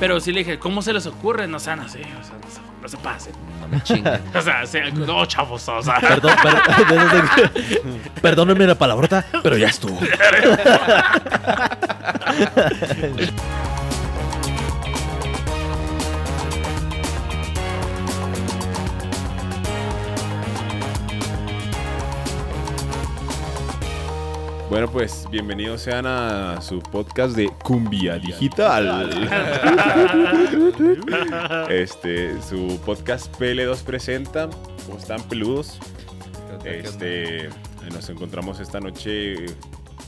Pero sí le dije, ¿cómo se les ocurre? No sean así, o sea, no se, no se pasen. No me chinguen. O sea, se- no, chavos, o sea. Perdón, per- perdónenme la palabrota, pero ya estuvo. Bueno, pues bienvenidos sean a su podcast de Cumbia Digital. este, su podcast PL2 presenta. ¿Cómo están peludos? Este, nos encontramos esta noche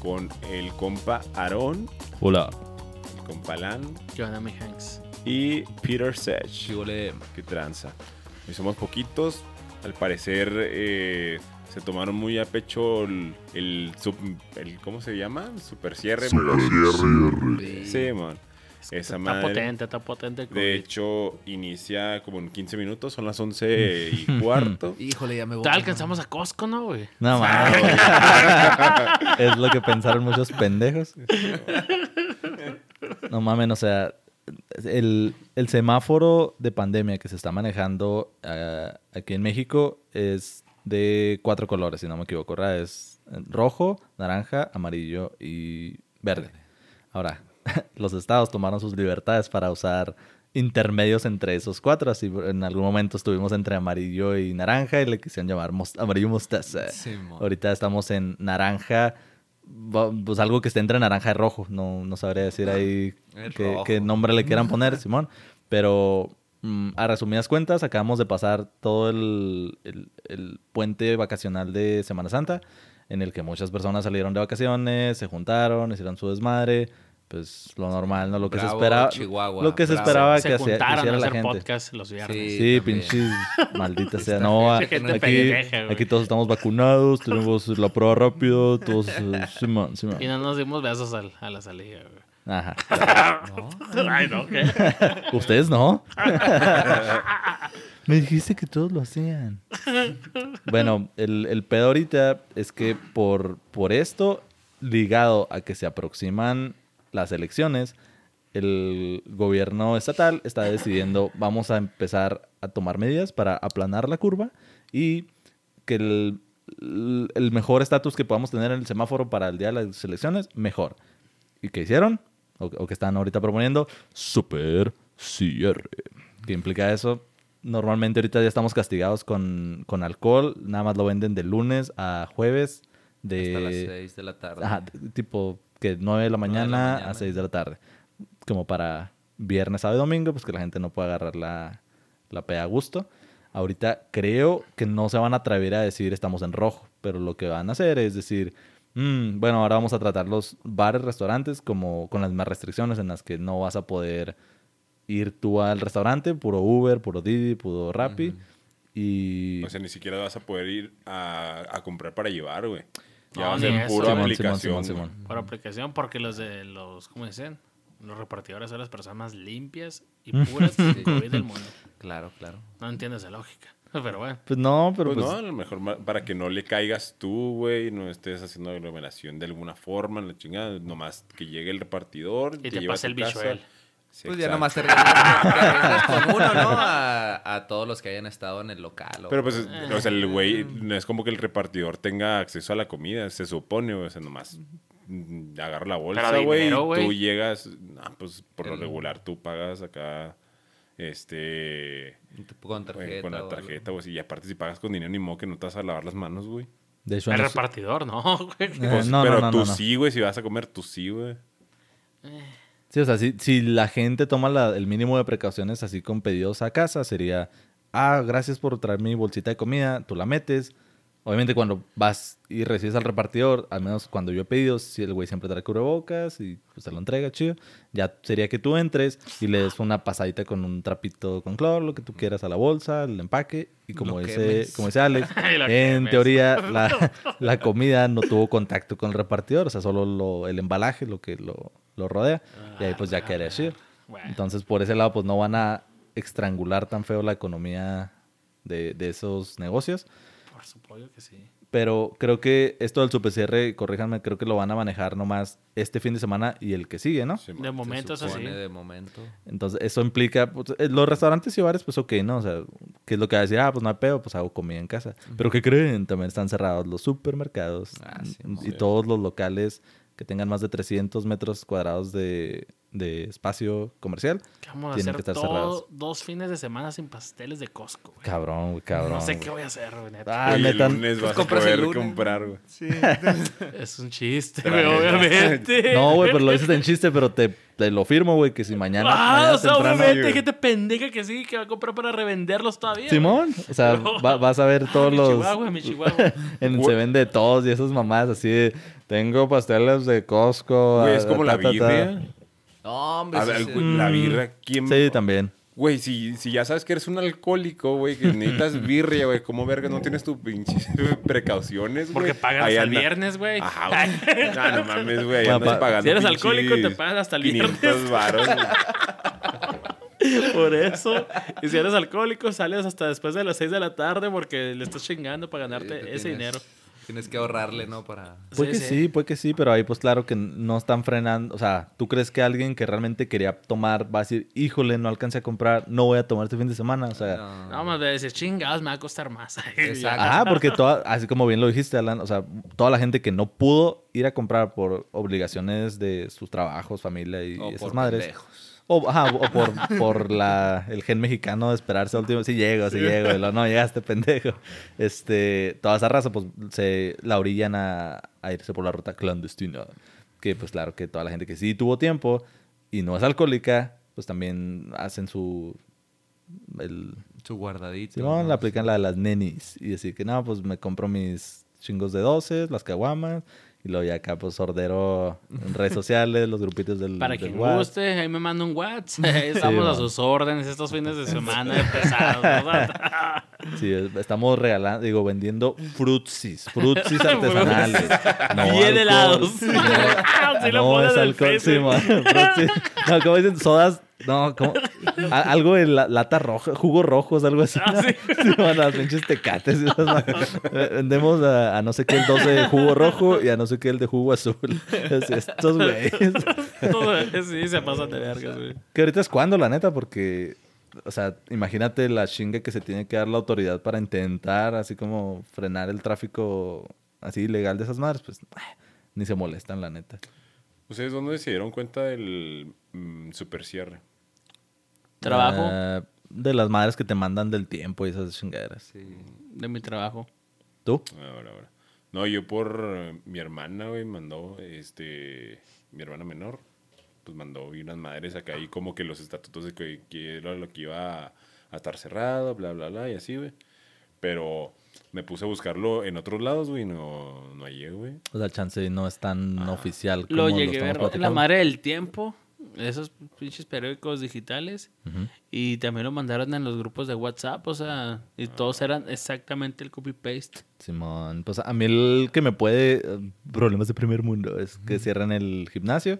con el compa Aarón, Hola. el compa Lan Joanna Hanks. y Peter. Chigole. que tranza. Hoy somos poquitos. Al parecer eh, se tomaron muy a pecho el, el, sub- el- ¿cómo se llama? El super cierre. Sí, man. Esa Está madre. potente, está potente. el De hecho, inicia como en 15 minutos, son las 11 y cuarto. Híjole, ya me voy. Ya alcanzamos a Costco, ¿no, güey? No mames. es lo que pensaron muchos pendejos. No mames, o sea, el, el semáforo de pandemia que se está manejando ah, aquí en México es de cuatro colores, si no me equivoco, ¿verdad? Es eh, rojo, naranja, amarillo y verde. Ahora, los estados tomaron sus libertades para usar intermedios entre esos cuatro, así en algún momento estuvimos entre amarillo y naranja y le quisieron llamar mos- amarillo mostaza. Ahorita estamos en naranja, pues algo que esté entre naranja y rojo. No, no sabría decir ahí Es qué, nombre le quieran poner, Simón. Pero a resumidas cuentas, acabamos de pasar todo el, el- el puente vacacional de Semana Santa, en el que muchas personas salieron de vacaciones, se juntaron, hicieron su desmadre. Pues lo normal, ¿no? Lo que se Bravo, esperaba. Chihuahua, lo que se bravo. esperaba se que, hacía- que juntaron a hiciera la hacer gente. podcast los viernes. Sí. Sí, pinches maldita sea. No, aquí, pendeja, aquí todos estamos vacunados, tenemos la prueba rápido, todos... eh, Simón, Simón. Y no nos dimos besos al- a la salida, güey. Ajá. Ay, no, ¿qué? ¿Ustedes no? Me dijiste que todos lo hacían. Bueno, el, el pedo ahorita es que por, por esto, ligado a que se aproximan las elecciones, el gobierno estatal está decidiendo, vamos a empezar a tomar medidas para aplanar la curva y que el, el mejor estatus que podamos tener en el semáforo para el día de las elecciones, mejor. ¿Y qué hicieron? O, o que están ahorita proponiendo, super cierre. ¿Qué implica eso? Normalmente ahorita ya estamos castigados con, con alcohol, nada más lo venden de lunes a jueves. De, Hasta las 6 de la tarde. Ajá, tipo que 9 de la Nueve de la mañana, a 6 de la tarde. Como para viernes, sábado y domingo, pues que la gente no pueda agarrar la, la peda a gusto. Ahorita creo que no se van a atrever a decir estamos en rojo, pero lo que van a hacer es decir, "Mm, bueno, ahora vamos a tratar los bares, restaurantes como con las mismas restricciones en las que no vas a poder ir tú al restaurante, puro Uber, puro Didi, puro Rappi. Y... O sea, ni siquiera vas a poder ir a, a comprar para llevar, güey. Ya No, va a ser pura Simón, aplicación. Simón, Simón. Por aplicación, porque los de los, ¿cómo dicen? Los repartidores son las personas más limpias y puras del COVID del mundo. Claro, claro. No entiendes la lógica. Pero bueno. Pues no, pero Pues, pues... no, a lo mejor para que no le caigas tú, güey, no estés haciendo aglomeración de alguna forma, en la chingada, nomás que llegue el repartidor Y te a pase el bichuel. Sí, Pues ya exacto. nomás te te arriesgas con uno, ¿no? A, a todos los que hayan estado en el local. o- Pero pues, es- Eh. o sea, el güey, no es como que el repartidor tenga acceso a la comida, se supone, o sea, nomás mm, agarra la bolsa, güey, tú llegas, no, pues por lo regular tú pagas acá, este, con güey, tarjeta. con la tarjeta, güey, y aparte si pagas con dinero, ni modo que no te vas a lavar las manos, güey. De hecho, El repartidor, no, güey. Eh, Pues, no, no, pero no, tú sí, güey, si vas a comer, tú sí, güey. Sí, o sea, si, si la gente toma la- el mínimo de precauciones así con pedidos a casa, sería, ah, gracias por traer mi bolsita de comida, tú la metes. Obviamente cuando vas y recibes al repartidor, al menos cuando yo he pedido, si el güey siempre trae cubrebocas y pues te lo entrega, chido. Ya sería que tú entres y le des una pasadita con un trapito con cloro, lo que tú quieras a la bolsa, el empaque. Y como, Lo dice, quemes. como dice Alex, en teoría la, la comida no tuvo contacto con el repartidor, o sea, solo lo- el embalaje, lo que lo, lo rodea. Y ahí pues ya queda así. Bueno. Entonces por ese lado pues no van a estrangular tan feo la economía de, de esos negocios. Supuesto que sí. Pero creo que esto del super cierre, corríjanme, creo que lo van a manejar nomás este fin de semana y el que sigue, ¿no? Sí, De momento es así. de momento. Entonces, eso implica, pues, eh, los restaurantes y bares, pues ok, ¿no? O sea, ¿qué es lo que va a decir? Ah, pues no hay pedo, pues hago comida en casa. Pero ¿qué creen? También están cerrados los supermercados Ah, sí, y sí. todos los locales que tengan más de 300 metros cuadrados de, de espacio comercial. ¿Qué vamos a Tienen hacer que estar todo- cerrados. dos fines de semana sin pasteles de Costco, güey? Cabrón, güey, cabrón. No sé güey. qué voy a hacer, güey, neta. Ah, neta. el lunes vas a el poder lunes. comprar, güey. Es un chiste, güey, obviamente. No, güey, pero lo dices en chiste, pero te, te lo firmo, güey, que si mañana. Ah, mañana o sea, temprano- obviamente, güey. gente pendeja que sí, que va a comprar para revenderlos todavía. güey. Simón, o sea, No. va- vas a ver todos mi los. Chihuahua, mi Chihuahua. En se vende todos y esas mamás así de. Tengo pasteles de Costco. Güey, es como la ta, ta". birria. No, hombre. A ver, sí. güey, la birria, ¿quién? Sí, también. Güey, si, si ya sabes que eres un alcohólico, güey, que necesitas birria, güey, ¿cómo verga no tienes tus pinches precauciones, güey? Porque pagas hasta el viernes, güey. Ajá, güey. No, no mames, güey. Bueno, andas pa- pagando si eres alcohólico, te pagas hasta el 500 viernes. Por eso. Y si eres alcohólico, sales hasta después de las 6 de la tarde porque le estás chingando para ganarte te ese tienes- dinero. Tienes que ahorrarle, ¿no? Para... Puede que sí, puede que sí, pero ahí pues claro que no están frenando. O sea, ¿tú crees que alguien que realmente quería tomar va a decir, híjole, no alcancé a comprar, no voy a tomar este fin de semana? O sea, No. No, más de decir, chingados, me va a costar más. Exacto. Ajá, porque toda, así como bien lo dijiste, Alan, o sea, toda la gente que no pudo ir a comprar por obligaciones de sus trabajos, familia y O esas por madres. pendejos. O, ajá, o por, por la, el gen mexicano de esperarse al último. Sí llego, sí llego. Y luego, no, llegaste, pendejo. Este, toda esa raza, pues, se la orillan a, a irse por la ruta clandestina. Que, pues, claro, que toda la gente que sí tuvo tiempo y no es alcohólica, pues, también hacen su... El, Su guardadito. Simón, ¿no? le aplican la de las nenis. Y decir que, no, pues, me compro mis chingos de 12, las caguamas. Y luego ya acá, pues, ordero en redes sociales, los grupitos del Para del quien WhatsApp. guste, ahí me manda un WhatsApp. Estamos a sus órdenes estos fines de semana pesados. Sí, es- estamos regalando, digo, vendiendo frutsis, frutsis artesanales. no Bien alcohol. helados. Sí lo no ponen es alcohol, sí, man. No, como dicen, sodas, no, como, a- algo de la- lata roja, jugos rojos, algo así. Ah, sí. Sí, las pinches tecates. esas Vendemos a, a no sé qué el 12 de jugo rojo y a no sé qué el de jugo azul. Es- Estos güeyes. Sí, se pasan de vergas, güey. Que ahorita es cuando, la neta, porque, o sea, imagínate la chinga que se tiene que dar la autoridad para intentar, así como frenar el tráfico así ilegal de esas madres, pues eh, ni se molestan, la neta. ¿Ustedes dónde se dieron cuenta del mm, super cierre? Trabajo Ah, de las madres que te mandan del tiempo y esas chingaderas. Sí. de mi trabajo. ¿Tú? Ahora, ahora. No, yo por eh, mi hermana, güey, mandó, este, mi hermana menor, pues mandó y unas madres acá y como que los estatutos de que, que era lo que iba a, a estar cerrado, bla, bla, bla, y así, güey. Pero me puse a buscarlo en otros lados, güey, y no, no hallé, güey. O sea, chance no es tan oficial como Lo lo, llegué a ver en la madre del tiempo, esos pinches periódicos digitales. Y también lo mandaron en los grupos de WhatsApp, o sea, y todos eran exactamente el copy-paste. Simón, pues a mí el que me puede, eh, problemas de primer mundo, es que cierran el gimnasio.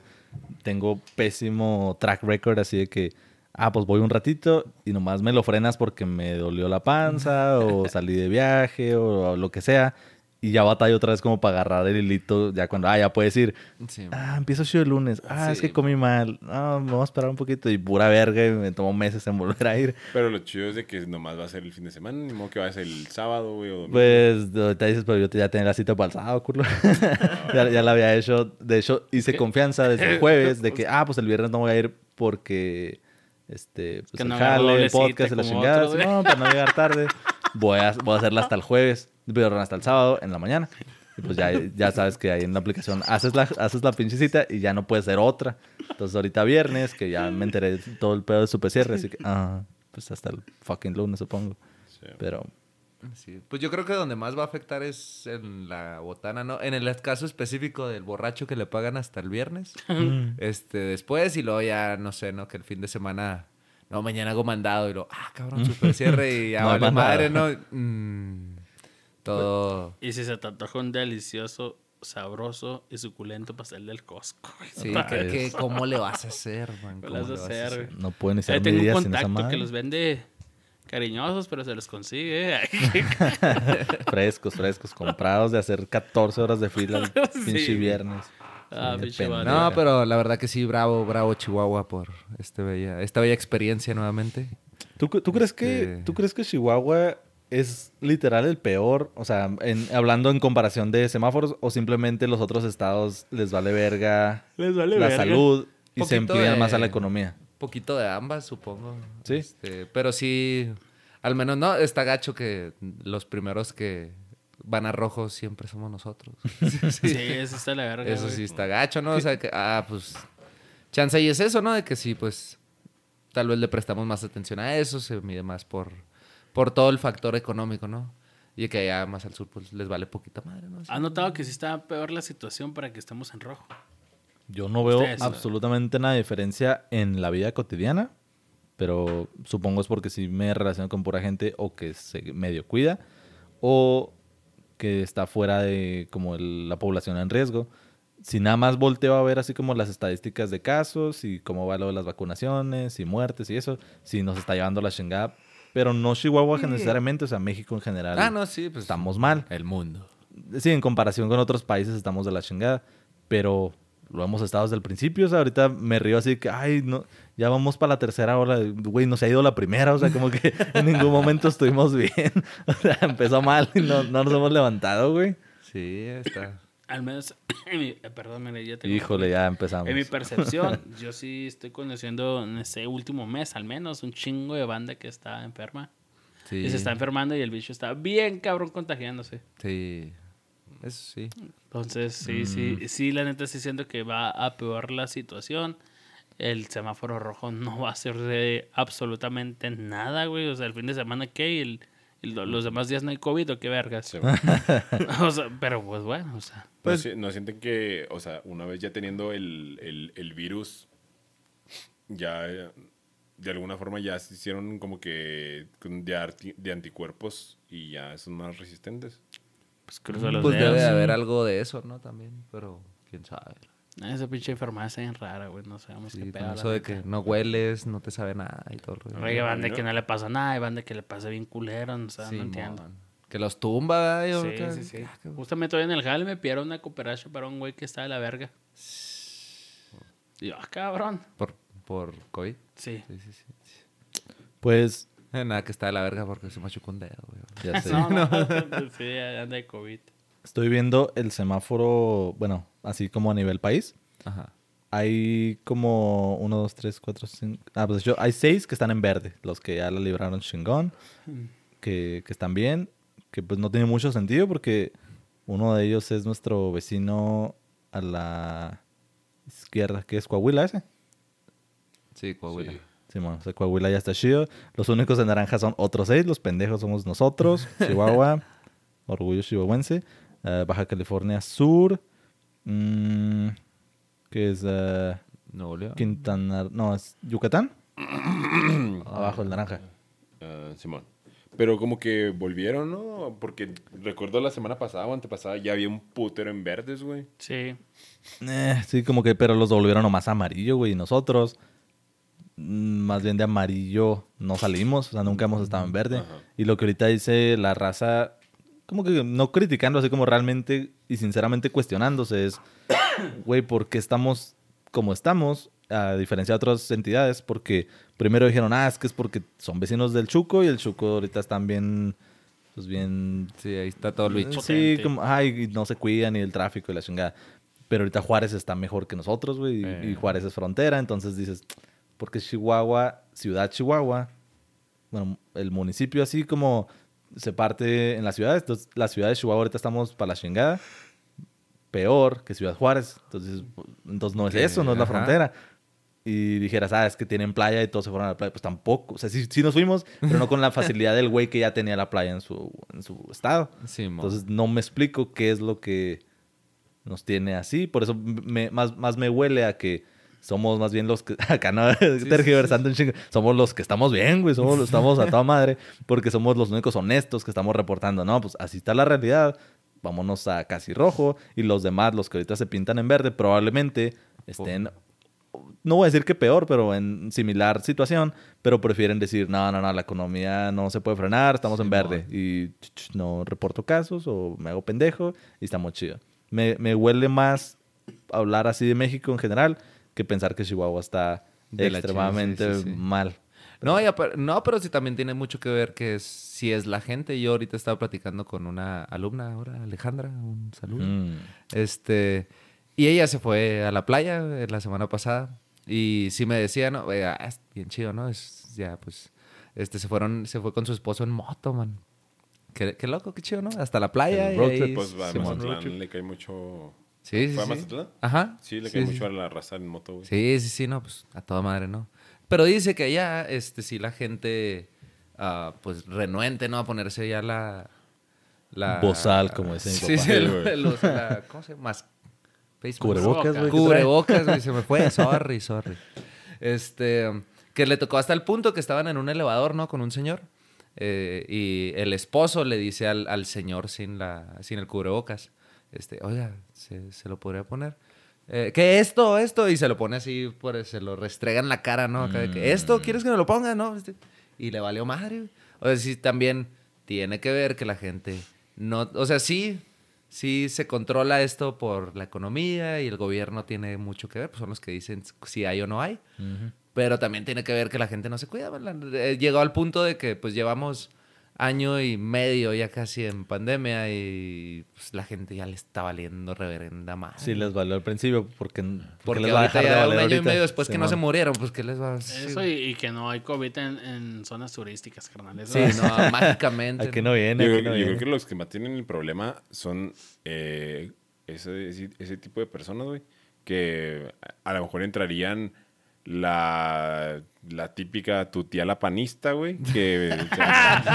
Tengo pésimo track record, así de que, ah, pues voy un ratito y nomás me lo frenas porque me dolió la panza o salí de viaje o, lo que sea. Y ya batallo otra vez como para agarrar el hilito, ya cuando, ah, ya puedes ir. Sí. Ah, empiezo yo el lunes. Ah, es Sí. que comí mal. No, me voy a esperar un poquito. Y pura verga, y me tomó meses en volver a ir. Pero lo chido es de que nomás va a ser el fin de semana, ni modo que va a ser el sábado, güey, o domingo. Pues ahorita dices, pero yo te- ya tenía la cita para el sábado, culo. ya, ya la había hecho. De hecho, hice confianza desde el jueves de que, ah, pues el viernes no voy a ir porque, este, pues Que el no jale, el podcast la chingada. No, para no llegar tarde. Voy a, voy a hacerla hasta el jueves, pero hasta el sábado en la mañana. Y pues ya, ya sabes que ahí en la aplicación haces la, haces la pinche cita y ya no puede ser otra. Entonces ahorita viernes, que ya me enteré de todo el pedo de su PCR, así que, ah, pues hasta el fucking lunes supongo. Sí. Pero... Sí. Pues yo creo que donde más va a afectar es en la botana, ¿no? En el caso específico del borracho que le pagan hasta el viernes. este, después y luego ya, no sé, ¿no? Que el fin de semana, no, mañana hago mandado y luego, ah, cabrón, super cierre y ya No vale madre, ¿no? Mm, todo... Y si se te antoja un delicioso, sabroso y suculento pastel del Costco. Sí, que, que ¿cómo le vas a hacer, man? ¿Qué ¿Cómo le vas a le vas a hacer, hacer? güey? No pueden ni Ahí ser tengo un medidas sin esa contacto que los vende Cariñosos, pero se los consigue. frescos, frescos, comprados de hacer 14 horas de fila el Sí. pinche viernes. Ah, Sí, pinche. No, pero la verdad que sí, bravo, bravo Chihuahua por este bella, esta bella experiencia nuevamente. ¿Tú, tú crees que, Este- ¿Tú crees que Chihuahua es literal el peor? O sea, en- hablando en comparación de semáforos, o simplemente los otros estados les vale verga Les vale la verga. salud y se de- más a la economía. poquito de ambas, supongo. Sí. Este, pero sí, al menos no, está gacho que los primeros que van a rojo siempre somos nosotros. Sí, eso está la verga. Eso güey. sí está gacho, ¿no? O sea, que, ah, pues, chance y es eso, ¿no? De que sí, pues, tal vez le prestamos más atención a eso, se mide más por, por todo el factor económico, ¿no? Y que allá más al sur, pues, les vale poquita madre, ¿no? ¿Has notado que sí está peor la situación para que estemos en rojo? Yo no veo Ustedes, absolutamente nada de diferencia en la vida cotidiana, pero supongo es porque sí me relaciono con pura gente o que se medio cuida o que está fuera de como el- la población en riesgo. Si nada más volteo a ver así como las estadísticas de casos y cómo va lo de las vacunaciones y muertes y eso, sí nos está llevando la chingada, pero no Chihuahua necesariamente, o sea, México en general. Ah, no, sí, pues. Estamos mal. El mundo. Sí, en comparación con otros países estamos de la chingada, pero lo hemos estado desde el principio, o sea, ahorita me río así que, ay, no, ya vamos para la tercera hora, güey, nos ha ido la primera, o sea, como que en ningún momento estuvimos bien, o sea, empezó mal y no, no nos hemos levantado, güey. Sí, está. Al menos, en mi- eh, perdón, mire, ya tengo- Híjole, ya empezamos. En mi percepción, yo sí estoy conociendo en este último mes, al menos, un chingo de banda que está enferma. Sí. Y se está enfermando y el bicho está bien cabrón contagiándose. Sí. Eso sí. Entonces, sí, sí, sí, la neta sí siento que va a peor la situación. El semáforo rojo no va a ser de absolutamente nada, güey. O sea, el fin de semana, ¿qué? El, los demás días no hay COVID o qué vergas. Sí, güey. o sea, pero pues bueno, o sea. ¿No si- ¿No, sienten que, o sea, una vez ya teniendo el, el- el virus, ya de alguna forma ya se hicieron como que de, arti- de anticuerpos y ya son más resistentes? Pues cruzo los Pues dedos. debe de haber algo de eso, ¿no? También, pero quién sabe. Esa pinche enfermedad está bien rara, güey. No sabemos Sí, qué pedo. eso de que no hueles, no te sabe nada y todo el rollo. Oye, banda ¿no? que no le pasa nada y banda que le pasa bien culero, o sea, no entiendo. Que los tumba, ¿verdad? Yo Sí, sí, sí. ah, qué- Justamente hoy en el jale me pidieron una cooperacha para un güey que está de la verga. Y yo, ah, cabrón. Por, por COVID. Sí. Sí, sí, sí. Pues, Eh, nada, que está de la verga porque se machucó un dedo, güey. ya sé. No, no, sí, anda de COVID. Estoy viendo el semáforo, bueno, así como a nivel país. Ajá. Hay como uno, dos, tres, cuatro, cinco. Ah, pues yo, hay seis que están en verde, los que ya la libraron chingón, que, que están bien, que pues no tiene mucho sentido porque uno de ellos es nuestro vecino a la izquierda, que es Coahuila ese. Sí, Coahuila. Sí. Sí, bueno, o sea, Coahuila ya está chido. Los únicos de naranja son otros seis, los pendejos somos nosotros, Chihuahua, Orgullo Chihuahuense, eh, Baja California Sur, mm, que es... eh, Nuevo León. Quintana, no, es Yucatán. Abajo el naranja. Ah, Simón. Pero como que volvieron, ¿no? Porque recuerdo la semana pasada o antepasada ya había un putero en verdes, güey. Sí. Eh, sí, como que, pero los volvieron nomás amarillo, güey. Y nosotros, mm, más bien de amarillo, no salimos. O sea, nunca hemos estado en verde. Ajá. Y lo que ahorita dice la raza, como que no criticando, así como realmente y sinceramente cuestionándose, es, güey, ¿por qué estamos como estamos? A diferencia de otras entidades, porque primero dijeron, ah, es que es porque son vecinos del Chuco y el Chuco ahorita están bien, pues bien Sí, ahí está todo el bicho. Sí, Potente. como, ay, y no se cuidan ni el tráfico y la chingada. Pero ahorita Juárez está mejor que nosotros, güey. y- Eh. Y Juárez es frontera, entonces dices, porque Chihuahua, ciudad Chihuahua, bueno, el municipio así como se parte en las ciudades. Entonces, la ciudad de Chihuahua ahorita estamos para la chingada. Peor que Ciudad Juárez. Entonces, entonces no es eso, no es la frontera. Y dijeras, ah, es que tienen playa y todos se fueron a la playa. Pues tampoco. O sea, sí, sí nos fuimos, pero no con la facilidad del güey que ya tenía la playa en su, en su estado. Sí. Entonces no me explico qué es lo que nos tiene así. Por eso me- más, más me huele a que somos más bien los que... Acá no, tergiversando un chingo. Somos los que estamos bien, güey. Somos, estamos a toda madre. Porque somos los únicos honestos que estamos reportando. No, pues así está la realidad. Vámonos a casi rojo. Y los demás, los que ahorita se pintan en verde, probablemente estén no voy a decir que peor, pero en similar situación, pero prefieren decir, no, no, no, la economía no se puede frenar, estamos en verde. Y ch, ch, no reporto casos o me hago pendejo y estamos chido. Me, me huele más hablar así de México en general que pensar que Chihuahua está De la extremadamente chingada, sí, sí, sí. mal. No, y apar- no, pero sí también tiene mucho que ver que es- si es la gente. Yo ahorita estaba platicando con una alumna ahora, Alejandra, un saludo. Mm. Este, y ella se fue a la playa eh, la semana pasada y sí me decía, no, "Oiga, es bien chido, ¿no? Es ya pues este se fueron se fue con su esposo en moto, man. Qué, qué loco, qué chido, ¿no? Hasta la playa El y road ahí- trip, Pues a Simón. Le cae mucho. Sí, sí, ¿Fue a sí. Mazatlán? Ajá. Sí, le cae sí. mucho a la raza en moto, güey. Sí, sí, sí, no, pues a toda madre, ¿no? Pero dice que ya, este, sí, la gente, ah, pues, renuente, ¿no? A ponerse ya la... la Bozal, como dice mi Sí, papá. sí, güey. los- la- ¿cómo se llama? Cubrebocas, güey. Cubrebocas, güey, se me fue. Sorry, sorry. Este, que le tocó hasta el punto que estaban en un elevador, ¿no? Con un señor. eh, y el esposo le dice al, al señor sin, la, sin el cubrebocas, este, oiga, ¿se, se lo podría poner? Eh, ¿Qué esto, esto? Y se lo pone así, por, se lo restrega en la cara, ¿no? Acá de que, ¿esto quieres que me lo ponga? ¿No? Este, y le valió madre. O sea, sí, también tiene que ver que la gente no... O sea, sí, sí se controla esto por la economía y el gobierno tiene mucho que ver, pues son los que dicen si hay o no hay. Pero también tiene que ver que la gente no se cuida. ¿verdad? Eh, Llegó al punto de que pues llevamos año y medio ya casi en pandemia y pues, la gente ya le está valiendo reverenda madre. Sí les valió al principio porque, porque, Porque les va a dejar de un año y medio después que no se murieron, pues ¿qué les va a Eso y, y que no hay COVID en, en zonas turísticas, carnal. Eso Sí, no, mágicamente. Aquí no viene, Yo, aquí creo- no yo creo viene. que los que más tienen el problema son eh, ese, ese, ese tipo de personas, güey, que a, a lo mejor entrarían la, la típica tu tía la panista, güey, que,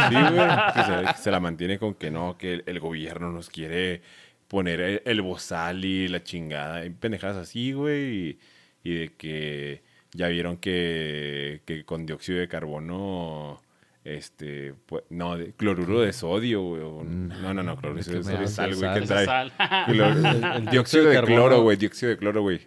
sí, güey, que se, que se la mantiene con que no, que el, el gobierno nos quiere poner el, el bozal y la chingada, y pendejadas así, güey, y, y de que ya vieron que, que con dióxido de carbono este, pues, no, de- cloruro de sodio, güey. o- No, no, no, cloruro de ¿de qué sodio es sal, güey, que Sal. trae. El dióxido de cloro, güey, dióxido de cloro, güey.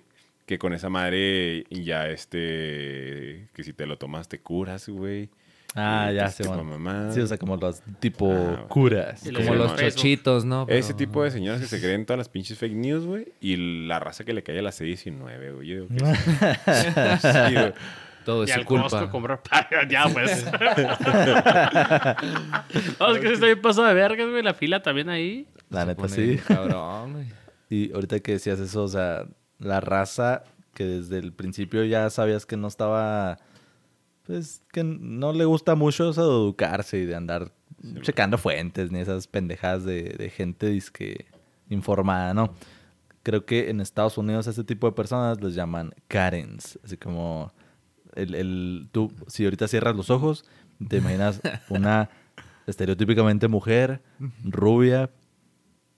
Que con esa madre ya este, que si te lo tomas te curas, güey. Ah, Y ya se van. mamá. Sí, o sea, como los tipo Ah, curas. Y Como los chochitos, ¿no? Ese tipo de señoras que se creen todas las pinches fake news, güey. Y la raza que le cae a la C19, güey. Yo digo que sí. Sí, güey. Todo Y es su culpa. comprar Ya, pues. no, es que sí estoy paso de vergas, güey. La fila también ahí. La Se neta, sí. bien Cabrón, güey. Y ahorita que decías eso, o sea, la raza que desde el principio ya sabías que no estaba, pues, que no le gusta mucho eso de educarse y de andar checando fuentes ni esas pendejadas de, de gente disque informada, ¿no? Creo que en Estados Unidos a este tipo de personas les llaman Karens, así como el, el, tú, si ahorita cierras los ojos, te imaginas una estereotípicamente mujer, rubia,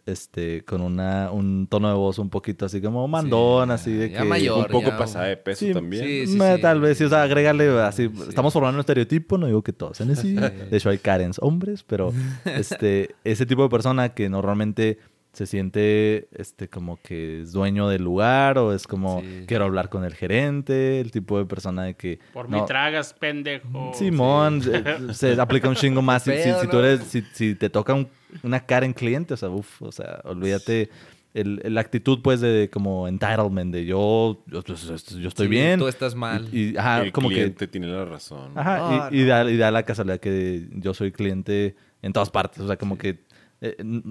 este, con una, un tono de voz un poquito así como mandón, así de ya que... mayor. Un poco ya, pasada de peso Sí, también. sí. Tal vez, sí, o sea, agrégale así. Sí. Estamos formando un estereotipo, no digo que todos sean así. De hecho, hay Karens hombres, pero este, ese tipo de persona que normalmente se siente este, como que es dueño del lugar o es como Sí. quiero hablar con el gerente, el tipo de persona de que. Por no, mi tragas, pendejo. Simón, se, se aplica un chingo más. Si, si- si tú eres, si, si te toca un- una Karen cliente, o sea, uff, o sea, olvídate. El, la actitud, pues, de como entitlement, de yo, yo, yo- yo estoy Sí, bien. Tú estás mal. Y, y, ajá, el como que cliente tiene la razón. Ajá, y, da, y da la casualidad que yo soy cliente en todas partes. O sea, como que eh, eh,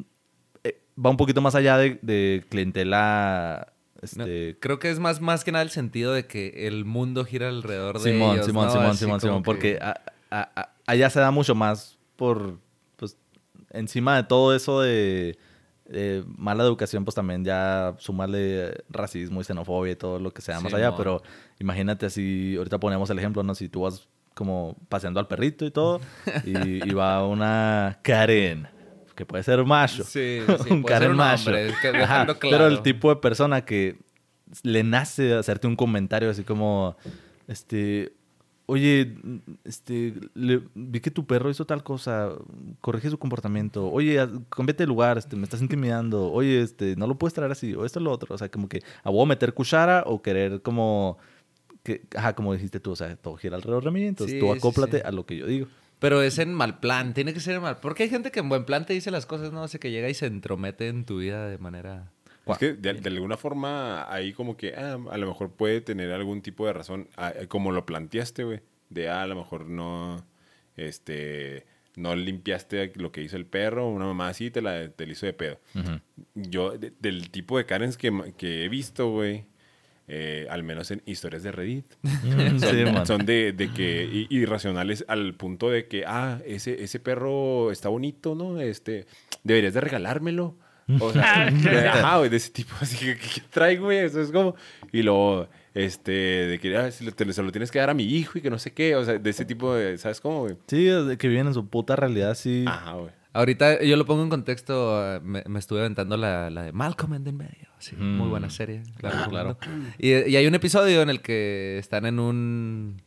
va un poquito más allá de, de clientela. No, Este, creo que es más, más que nada el sentido de que el mundo gira alrededor de Simón, ellos, Simón, ¿no? Simón, Así Simón, Simón. que- Porque a- a- a- allá se da mucho más por. Pues encima de todo eso de. de mala educación, pues también ya sumarle racismo y xenofobia y todo lo que sea más allá. Pero imagínate así, ahorita ponemos el ejemplo, ¿no? Si tú vas como paseando al perrito y todo, y, y va una Karen, que puede ser macho. Sí, sí, un puede ser un macho. hombre, que Ajá, dejando Pero el tipo de persona que le nace hacerte un comentario así como, este, oye, este, le- vi que tu perro hizo tal cosa, corrige su comportamiento, oye, cámbiate de lugar, este, me estás intimidando, oye, este, no lo puedes traer así, o esto o lo otro, o sea, como que a vos meter cuchara o querer como que, ajá, como dijiste tú, o sea, todo gira alrededor de mí, entonces Sí, tú sí, acóplate sí. a lo que yo digo. Pero es en mal plan, tiene que ser en mal. Porque hay gente que en buen plan te dice las cosas, no sé, que llega y se entromete en tu vida de manera. Es que de, de alguna forma ahí como que ah, a lo mejor puede tener algún tipo de razón, ah, eh, como lo planteaste, güey, de ah, a lo mejor no, este, no limpiaste lo que hizo el perro, una mamá así te la, te la hizo de pedo. Yo, de- del tipo de Karens que, que he visto, güey, eh, al menos en historias de Reddit, Mm, sí, man. son de, de que irracionales al punto de que, ah, ese, ese perro está bonito, ¿no? Este, deberías de regalármelo. O sea, de- ajá, güey, de ese tipo, así que, ¿qué, trae, güey? Eso es como, y luego, este, de que ah, se, lo, te- se lo tienes que dar a mi hijo y que no sé qué, o sea, de ese tipo de, ¿sabes cómo, güey? Sí, de que viven en su puta realidad, sí. Ajá, güey. Ahorita yo lo pongo en contexto, eh, me, me estuve aventando la, la de Malcolm en el medio. Sí, muy Mm. buena serie. Claro, claro. Y, y hay un episodio en el que están en un.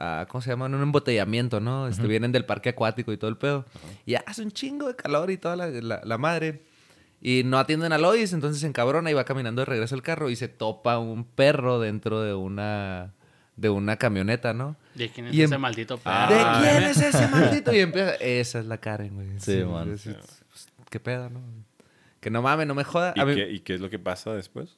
ah, ¿Cómo se llama? En un embotellamiento, ¿no? Este, Vienen del parque acuático y todo el pedo. Y hace un chingo de calor y toda la, la- la madre. Y no atienden a Lois, entonces se encabrona y va caminando de regreso al carro y se topa un perro dentro de una. de una camioneta, ¿no? ¿De quién es Y em- ese maldito perro? Ah, ¿De quién güey? es ese maldito? Y empieza, esa es la Karen, güey. Sí, man. es- es- pues, ¿Qué pedo, no? Que no mames, no me joda. ¿Y, mí- qué, ¿Y qué es lo que pasa después?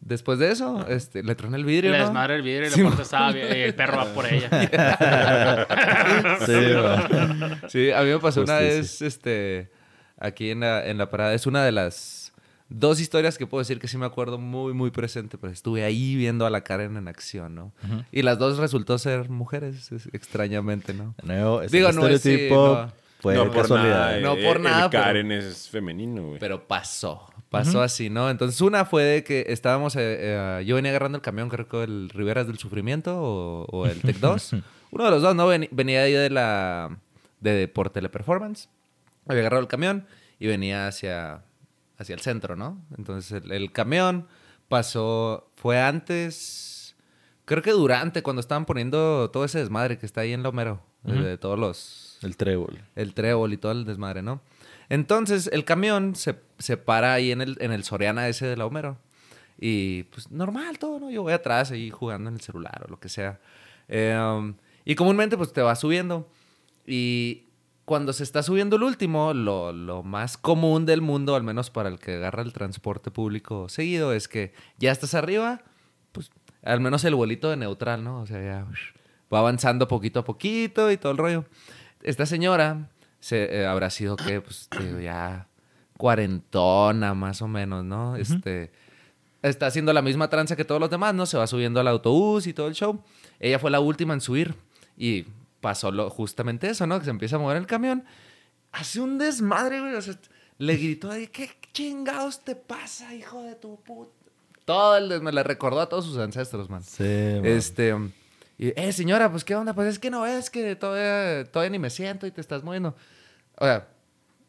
Después de eso, este, le trona el vidrio, Le ¿no? desmadra el vidrio y Sí, la puerta estaba bien, y el perro va por ella. Sí. Sí, a mí me pasó una vez, este, aquí en la, en la parada. Es una de las dos historias que puedo decir que sí me acuerdo muy, muy presente, pero estuve ahí viendo a la Karen en acción, ¿no? Y las dos resultó ser mujeres, es- extrañamente, ¿no? De nuevo, es Digo, no es- sí, no. Fue no por nada. No eh, por el nada, pero- Karen es femenino, güey. Pero pasó, pasó así, ¿no? Entonces una fue de que estábamos, eh, eh, yo venía agarrando el camión, creo que el Riberas del Sufrimiento o, o el Tech 2. Uno de los dos, ¿no? Venía ahí de la, de, por Teleperformance. Había agarrado el camión y venía hacia, hacia el centro, ¿no? Entonces el, el camión pasó, fue antes, creo que durante, cuando estaban poniendo todo ese desmadre que está ahí en Lomero, de- de todos los El trébol. el trébol y todo el desmadre, ¿no? Entonces, el camión se, se para ahí en el, en el Soriana ese de la Homero. Y pues normal todo, ¿no? Yo voy atrás ahí jugando en el celular o lo que sea. Um, y comúnmente pues te va subiendo. Y cuando se está subiendo el último, lo, lo más común del mundo, al menos para el que agarra el transporte público seguido, es que ya estás arriba, pues al menos el vuelito de neutral, ¿no? O sea, ya va avanzando poquito a poquito y todo el rollo. Esta señora se, eh, habrá sido que, pues, digo, ya cuarentona más o menos, ¿no? Este está haciendo la misma tranza que todos los demás, ¿no? Se va subiendo al autobús y todo el show. Ella fue la última en subir y pasó lo, justamente eso, ¿no? Que se empieza a mover el camión. Hace un desmadre, güey. O sea, le gritó de, ¿qué chingados te pasa, hijo de tu puta? Todo el des- me le recordó a todos sus ancestros, man. Sí, man. Este, y, eh, señora, pues, ¿qué onda? Pues es que no ves que todavía, todavía ni me siento y te estás moviendo. O sea,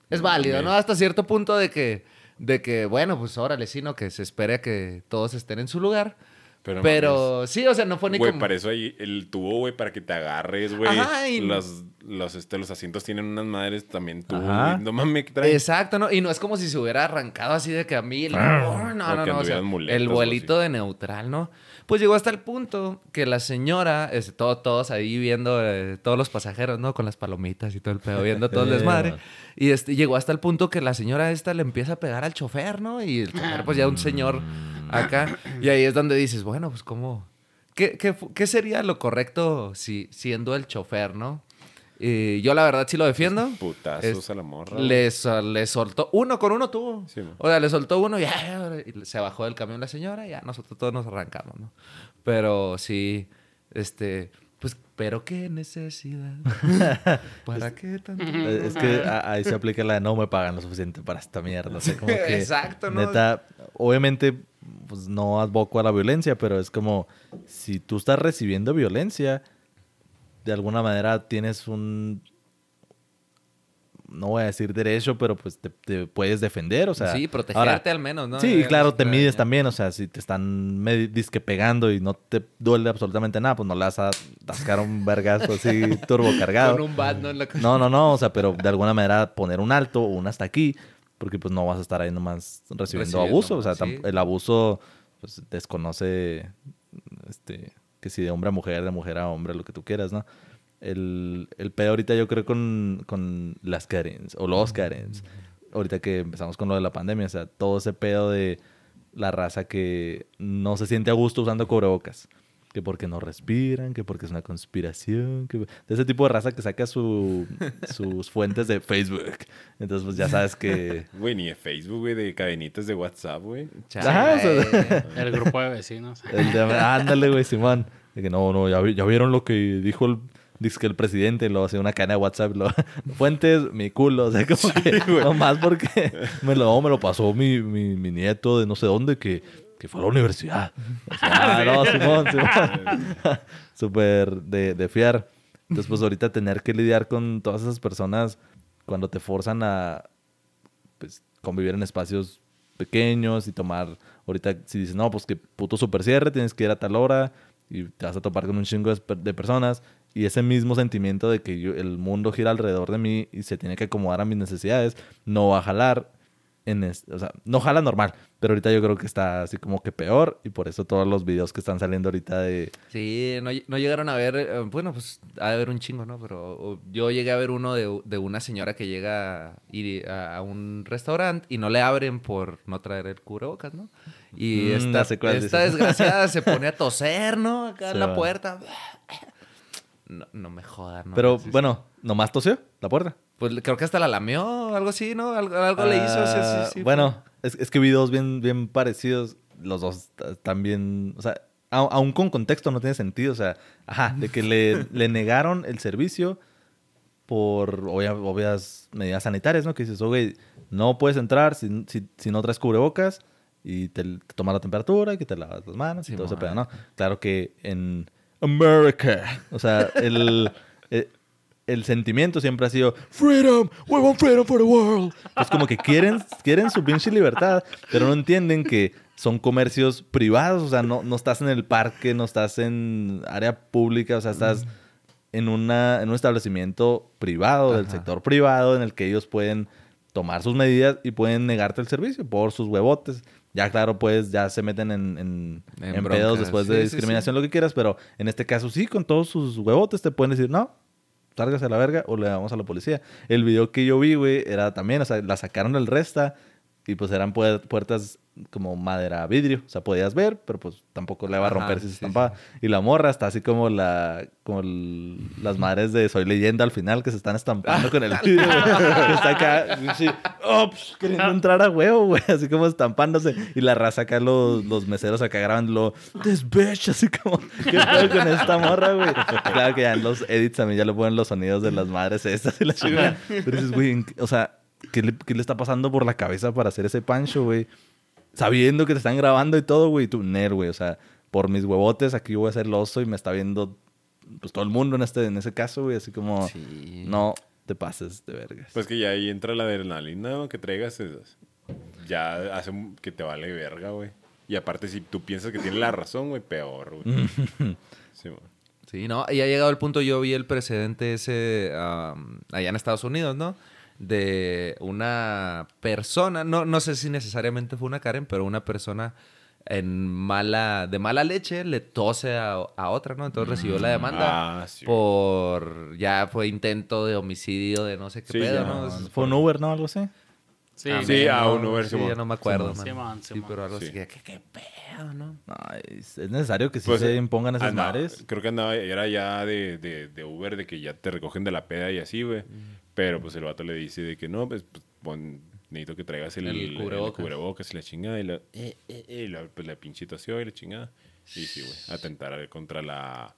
es válido, ¿no? Hasta cierto punto de que, de que, bueno, pues órale, sí, ¿no? Que se espere a que todos estén en su lugar. Pero Pero, mames. sí, o sea, no fue ni Güey, como... para eso hay el tubo, güey, para que te agarres, güey. Y- Los, los, este, los asientos tienen unas madres también tubo. No mames, ¿qué trae? Exacto, ¿no? Y no es como si se hubiera arrancado así de que a mí... Ah. No, no, O no, que no, o sea, anduvieran muletas el vuelito de neutral, ¿no? Pues llegó hasta el punto que la señora, este, todo- todos ahí viendo, eh, todos los pasajeros, ¿no? Con las palomitas y todo el pedo, viendo todo el desmadre. Y este, llegó hasta el punto que la señora esta le empieza a pegar al chofer, ¿no? Y el chofer, pues ya un señor acá. Y ahí es donde dices, bueno, pues cómo... ¿Qué, qué, qué sería lo correcto si, siendo el chofer, no? Y yo la verdad sí lo defiendo. Putazos Es- a la morra. Le, sol- le soltó, uno con uno tuvo. Sí, o sea, le soltó uno y, ya, y se bajó del camión la señora y ya nosotros todos nos arrancamos, ¿no? Pero sí, este, pues, pero qué necesidad. ¿Para qué tanto? Eh, Es que ahí se aplica la de no me pagan lo suficiente para esta mierda. O sea, como que, Exacto, ¿no? Neta, obviamente, pues no advoco a la violencia, pero es como si tú estás recibiendo violencia, de alguna manera tienes un. No voy a decir derecho, pero pues te, te puedes defender, o sea. sí, protegerte ahora, al menos, ¿no? Sí, claro, te mides también, o sea, si te están disque pegando y no te duele absolutamente nada, pues no le vas a tascar un vergazo así turbo cargado. Con un bat, ¿no? En la- No, no, no, o sea, pero de alguna manera poner un alto o un hasta aquí, porque pues no vas a estar ahí nomás recibiendo, Recibiendo abuso, o sea, sí. el abuso pues, desconoce este que si de hombre a mujer, de mujer a hombre, lo que tú quieras, ¿no? El, el pedo ahorita yo creo con, con las Karens o los Karens. Ahorita que empezamos con lo de la pandemia, o sea, todo ese pedo de la raza que no se siente a gusto usando cubrebocas. Que porque no respiran, que porque es una conspiración. Que... De ese tipo de raza que saca su, sus fuentes de Facebook. Entonces, pues ya sabes que... Güey, ni de Facebook, güey, de cadenitas de WhatsApp, güey. Ajá, o sea, El grupo de vecinos. El de- ándale, güey, Simón. De que no, no, ya, vi- ya vieron lo que dijo el, dice que el presidente, lo hace una cadena de WhatsApp, lo, fuentes, mi culo, o sea, como que no más porque me lo, me lo pasó mi, mi, mi nieto de no sé dónde que, que fue a la universidad. O sea, ah, no, Simón, Simón. Súper de, de fiar. Entonces, pues ahorita tener que lidiar con todas esas personas cuando te forzan a pues, convivir en espacios pequeños y tomar, ahorita si dices, no, pues que puto super cierre, tienes que ir a tal hora y te vas a topar con un chingo de, personas y ese mismo sentimiento de que yo- el mundo gira alrededor de mí y se tiene que acomodar a mis necesidades, no va a jalar. En es- o sea, no jala normal, pero ahorita yo creo que está así como que peor y por eso todos los videos que están saliendo ahorita de... Sí, no, no llegaron a ver, eh, bueno, pues a ver un chingo, ¿no? Pero yo llegué a ver uno de, de una señora que llega a ir a, a un restaurante y no le abren por no traer el cubrebocas, ¿no? Y Mm, esta, sé esta desgraciada se pone a toser, ¿no? Acá Se en la va. puerta. No, no me jodan, ¿no? pero bueno, nomás tosió la puerta. Pues creo que hasta la lamió, algo así, ¿no? Algo, algo le hizo, sí, Ah, sí, sí. Bueno, es, es que vi dos bien, bien parecidos. Los dos t- están bien. O sea, aún con contexto no tiene sentido. O sea, ajá, de que le, le negaron el servicio por obvia- obvias medidas sanitarias, ¿no? Que dices, oye, no puedes entrar si, si, si no traes cubrebocas y te, te tomas la temperatura, que te lavas las manos y todo ese pedo, ¿no? Claro que en America, o sea, el, el, el sentimiento siempre ha sido freedom, we want freedom for the world. Es como que quieren, quieren su pinche libertad, pero no entienden que son comercios privados, o sea, no, no estás en el parque, no estás en área pública, o sea, estás en, una, en un establecimiento privado, del Ajá. sector privado, en el que ellos pueden tomar sus medidas y pueden negarte el servicio por sus huevotes. Ya claro, pues ya se meten en, en, En en pedos después de Sí, sí, sí. discriminación, lo que quieras, pero en este caso sí, con todos sus huevotes te pueden decir, no, sálgase a la verga o le damos a la policía. El video que yo vi, güey, era también, o sea, la sacaron del resta y pues eran puer- puertas como madera vidrio, o sea, podías ver, pero pues tampoco le va a Ajá, romper si se sí, estampaba. Y la morra está así como la como el- las madres de Soy Leyenda al final que se están estampando con el vidrio, está acá, sí, queriendo entrar a huevo, güey, así como estampándose. Y la raza acá, los, los meseros acá grabándolo, this bitch, así como, ¿qué pedo con esta morra, güey? Claro que ya en los edits a mí ya le ponen los sonidos de las madres estas y la chingada. Pero dices, güey, ¿en qué- o sea, ¿qué le, qué le está pasando por la cabeza para hacer ese pancho, güey? Sabiendo que te están grabando y todo, güey, y tú, ner, güey, o sea, por mis huevotes, aquí voy a ser el oso y me está viendo, pues, todo el mundo en, este, en ese caso, güey, así como, Sí. no te pases de vergas. Pues que ya ahí entra la adrenalina ¿no? que traigas. esas. Ya hace que te vale verga, güey. Y aparte, si tú piensas que tienes la razón, güey, peor, güey. sí, güey. Sí, no, y ha llegado el punto, yo vi el precedente ese am, allá en Estados Unidos, ¿no? De una persona, no, no sé si necesariamente fue una Karen, pero una persona en mala, de mala leche le tose a, a otra, ¿no? Entonces recibió la demanda Ah, sí. por, ya fue intento de homicidio, de no sé qué Sí, pedo, ya. ¿no? Fue un Uber, ¿no? Algo así. Sí, Ah, Sí, no, a un Uber, sí, ya no me acuerdo, Simón. man. Simón, Sí, pero algo Sí. así, que, ¿qué, qué pedo, no? Ay, es es necesario que sí Pues, se impongan esas madres. Creo que andaba, era ya de, de, de Uber, de que ya te recogen de la peda y así, güey. Pero pues el vato le dice de que no, pues, pues, pon- necesito que traigas el, El el cubrebocas. cubrebocas y la chingada. Y la, eh, eh, eh, y la, pues, la pinche y la chingada. Y sí, güey, atentar contra la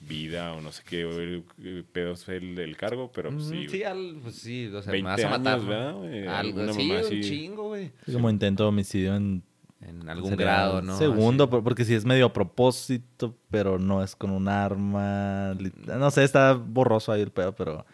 vida o no sé qué eh, pedos fue el, el cargo, pero pues, sí, sí, al- pues sí, o sea, 20 me vas a matar. años. ¿verdad, güey? Algo sí, mamá un así. chingo, güey. Como intento de homicidio en En algún sería grado, ¿no? Segundo, Así. por- porque sí es medio a propósito, pero no es con un arma. No sé, está borroso ahí el pedo, pero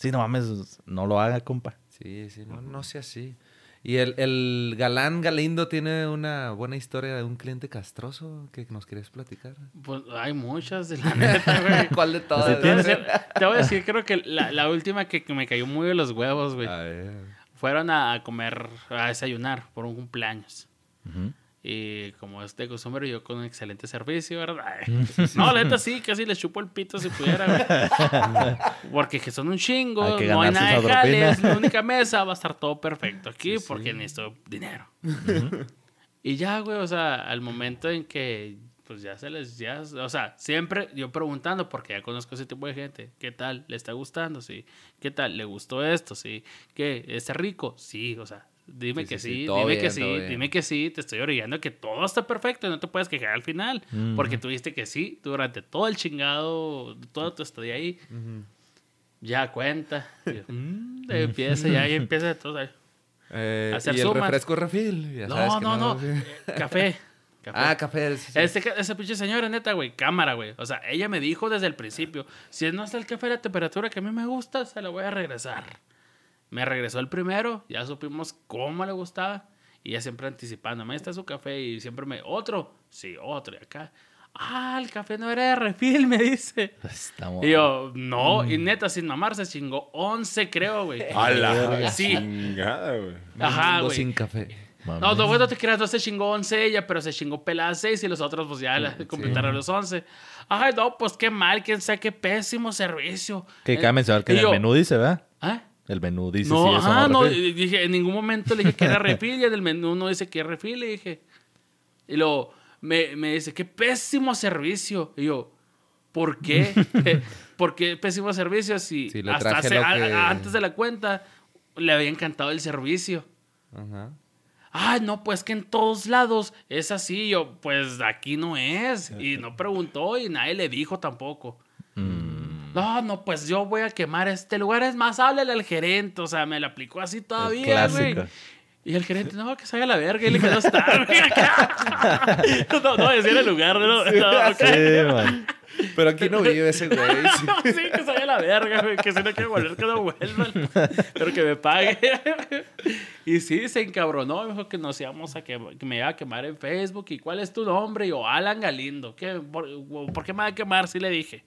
sí, no mames, no lo haga, compa. Sí, sí, no, no sea así. Y el, el galán Galindo tiene una buena historia de un cliente castroso que nos querías platicar. Pues hay muchas de la neta, güey. ¿Cuál de todas? Te voy a decir, te voy a decir, creo que la, la última que, que me cayó muy de los huevos, güey. A ver. Fueron a, a comer, a desayunar por un cumpleaños. Ujú. Y como es de costumbre, yo con un excelente servicio, ¿verdad? No, la neta sí, casi les chupo el pito si pudiera, güey. Porque que son un chingo, Hay no hay nada de jales, la única mesa va a estar todo perfecto aquí porque necesito dinero. Y ya, güey, o sea, al momento en que, pues ya se les, ya, o sea, siempre yo preguntando, porque ya conozco ese tipo de gente, ¿qué tal? ¿Le está gustando? Sí. ¿Qué tal? ¿Le gustó esto? Sí. ¿Qué? ¿Está rico? Sí, o sea, dime Sí, que sí, dime que sí, bien. dime que sí, te estoy orillando que todo está perfecto y no te puedes quejar al final, porque tuviste que sí durante todo el chingado, todo tu estadía ahí. Ya cuenta. Yo, mm, empieza, ya ahí empieza todo. Eh, Hacer y el sumas. refresco refil. ya sabes No, que no, no. Café. Café. Ah, café. sí, sí. Este, esa pinche señora, neta, güey, cámara, güey. O sea, ella me dijo desde el principio, si no está el café a la temperatura que a mí me gusta, se lo voy a regresar. Me regresó el primero, ya supimos cómo le gustaba. Y ella siempre anticipándome, está su café y siempre me, otro, sí, otro. Y acá, ah, el café no era de refil, me dice. Estamos... Y yo, no, y neta, sin mamar, se chingó 11, creo, güey. A la Sí. chingada, güey. Ajá, güey. sin café. Mami. No, no, no te creas, no se chingó 11 ella, pero se chingó pelada 6 y los otros pues ya la- completaron los 11. Ay, no, pues qué mal, quién sabe qué pésimo servicio. Que Eh, cabe mencionar que en el menú dice, ¿verdad? ¿Ah? El menú dice No, eso ajá, no, dije, en ningún momento le dije que era refil y en el menú no dice que es refil, le dije. Y luego me, me dice, qué pésimo servicio. Y yo, ¿por qué? ¿Por qué pésimo servicio si hasta hace- a- que- antes de la cuenta le había encantado el servicio? Ajá. Ay, no, pues que en todos lados es así. Yo, pues aquí no es. Y no preguntó y nadie le dijo tampoco. Mm, No, no, pues yo voy a quemar este lugar. Es más, háblale al gerente. O sea, me la aplicó así todavía, güey. Y el gerente, no, que se haga la verga. Y le dije, no está, güey. no, no, decir el lugar, ¿no? No, ok. Sí, man. Pero aquí no vive ese güey. sí. Sí, que se vaya a la verga, güey. Que si no quiere volver, que no vuelvan. Pero que me pague. Y sí, se encabronó. Me dijo que nos íbamos a que, que me iba a quemar en Facebook. ¿Y cuál es tu nombre? Y yo, Alan Galindo. ¿Qué, por, por qué me va a quemar? Sí le dije.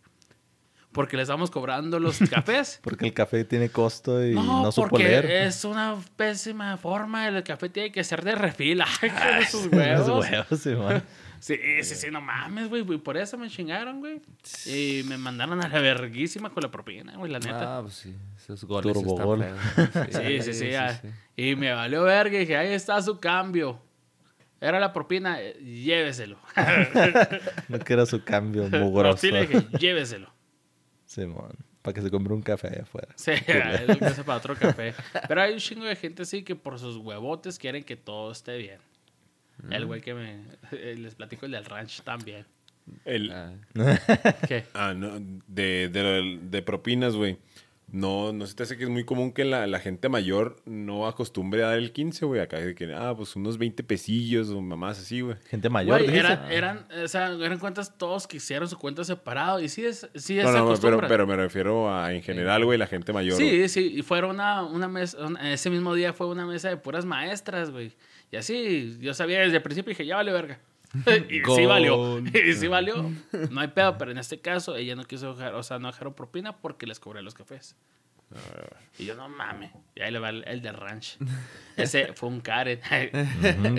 Porque le estamos cobrando los cafés. Porque el café tiene costo y no, No, supo porque leer. es una pésima forma. El café tiene que ser de refil. Ay, que sus huevos. huevos, sí, man. Sí, sí, sí, no mames, güey. güey, Por eso me chingaron, güey. Y me mandaron a la verguísima con la propina, güey, la neta. Ah, pues sí. Esos goles Turbogol. están feos. sí, sí, sí, ya. Y me valió verga y dije, ahí está su cambio. Era la propina, eh, lléveselo. No quiero su cambio mugroso. sí le dije, lléveselo. Simón, para que se compre un café allá afuera. Sí, es lo que hace para otro café. Pero hay un chingo de gente así que por sus huevotes quieren que todo esté bien. El güey que me... eh, Les platico el del ranch también. El, Ah, ¿Qué? Ah, no, de, de, de propinas, güey. No, no se te hace que es muy común que la, la gente mayor no acostumbre a dar el 15, güey. Acá de que, ah, pues unos 20 pesillos o mamás así, güey. Gente mayor, Güey, eran, eran, o sea, eran cuentas todos que hicieron su cuenta separado. Y sí es, sí es No, no, pero, pero me refiero a, en general, güey, la gente mayor. Sí, sí, y fueron una, una mesa, una- ese mismo día fue una mesa de puras maestras, güey. Y así, yo sabía desde el principio y dije, ya vale verga. y sí valió, y sí valió. No hay pedo, pero en este caso ella no quiso dejar, o sea, no dejaron propina porque les cobré los cafés. Y yo, no mames. Y ahí le va el, el de ranch. Ese fue un Karen.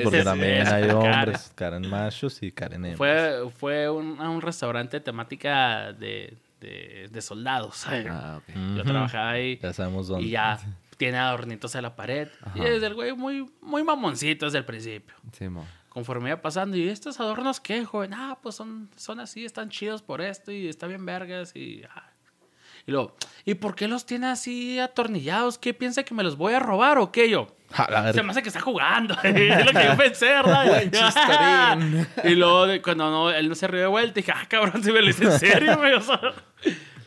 Porque Ese también es hay Karen. hombres, Karen machos y Karen hembras. Fue, fue un, a un restaurante temática de, de, de soldados. ah, ok. Yo trabajaba ahí. Ya sabemos dónde. Y ya tiene adornitos en la pared. Y es el güey muy, muy mamoncito desde el principio. Sí, mo. Conforme iba pasando, ¿y estos adornos qué, joven? Ah, pues son, son así, están chidos por esto y está bien vergas y... ah. Y luego, ¿y por qué los tiene así atornillados? ¿Qué piensa que me los voy a robar o qué yo? Se me hace que está jugando. es lo que yo pensé, ¿verdad? Y luego, cuando no, él no se rió de vuelta, dije, ah, cabrón, si me lo hice en serio, güey.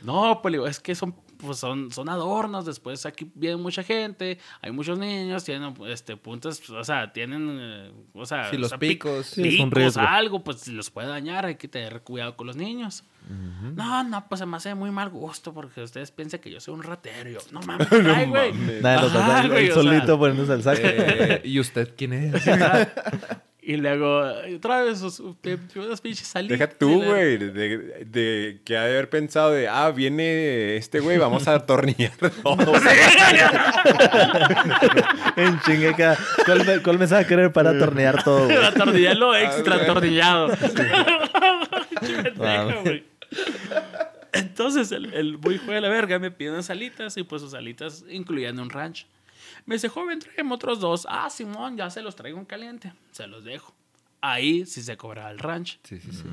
No, pues digo, es que son, pues son, son adornos. Después aquí viene mucha gente, hay muchos niños, tienen este, puntos, o sea, tienen, eh, o sea, Sí, los o sea, pic- picos. Sí, picos, algo, pues si los puede dañar, hay que tener cuidado con los niños. No, no, pues se me hace muy mal gusto porque ustedes piensan que yo soy un ratero. Yo, no mames, ay, güey. Nadie lo Ajá, sabe, él güey, o sea, solito poniéndose el saco. Eh, ¿Y usted quién es? Y luego, otra vez, sus- unas pinches salidas. Deja tú, güey, de, de que ha de haber pensado de, ah, viene este güey, vamos a atornillar todo. En chingue acá. ¿Cuál, me- cuál me sabe querer para atornillar todo, güey? Atornillarlo Ah, extra güey. atornillado. Pinche pendejo, Mames. güey. Entonces, el, el muy hijo de la verga me pide unas alitas y pues sus alitas incluían un ranch. Me dice, joven, tráigame otros dos. Ah, Simón, ya se los traigo en caliente. Se los dejo. Ahí sí se cobraba el ranch. Sí, sí, sí.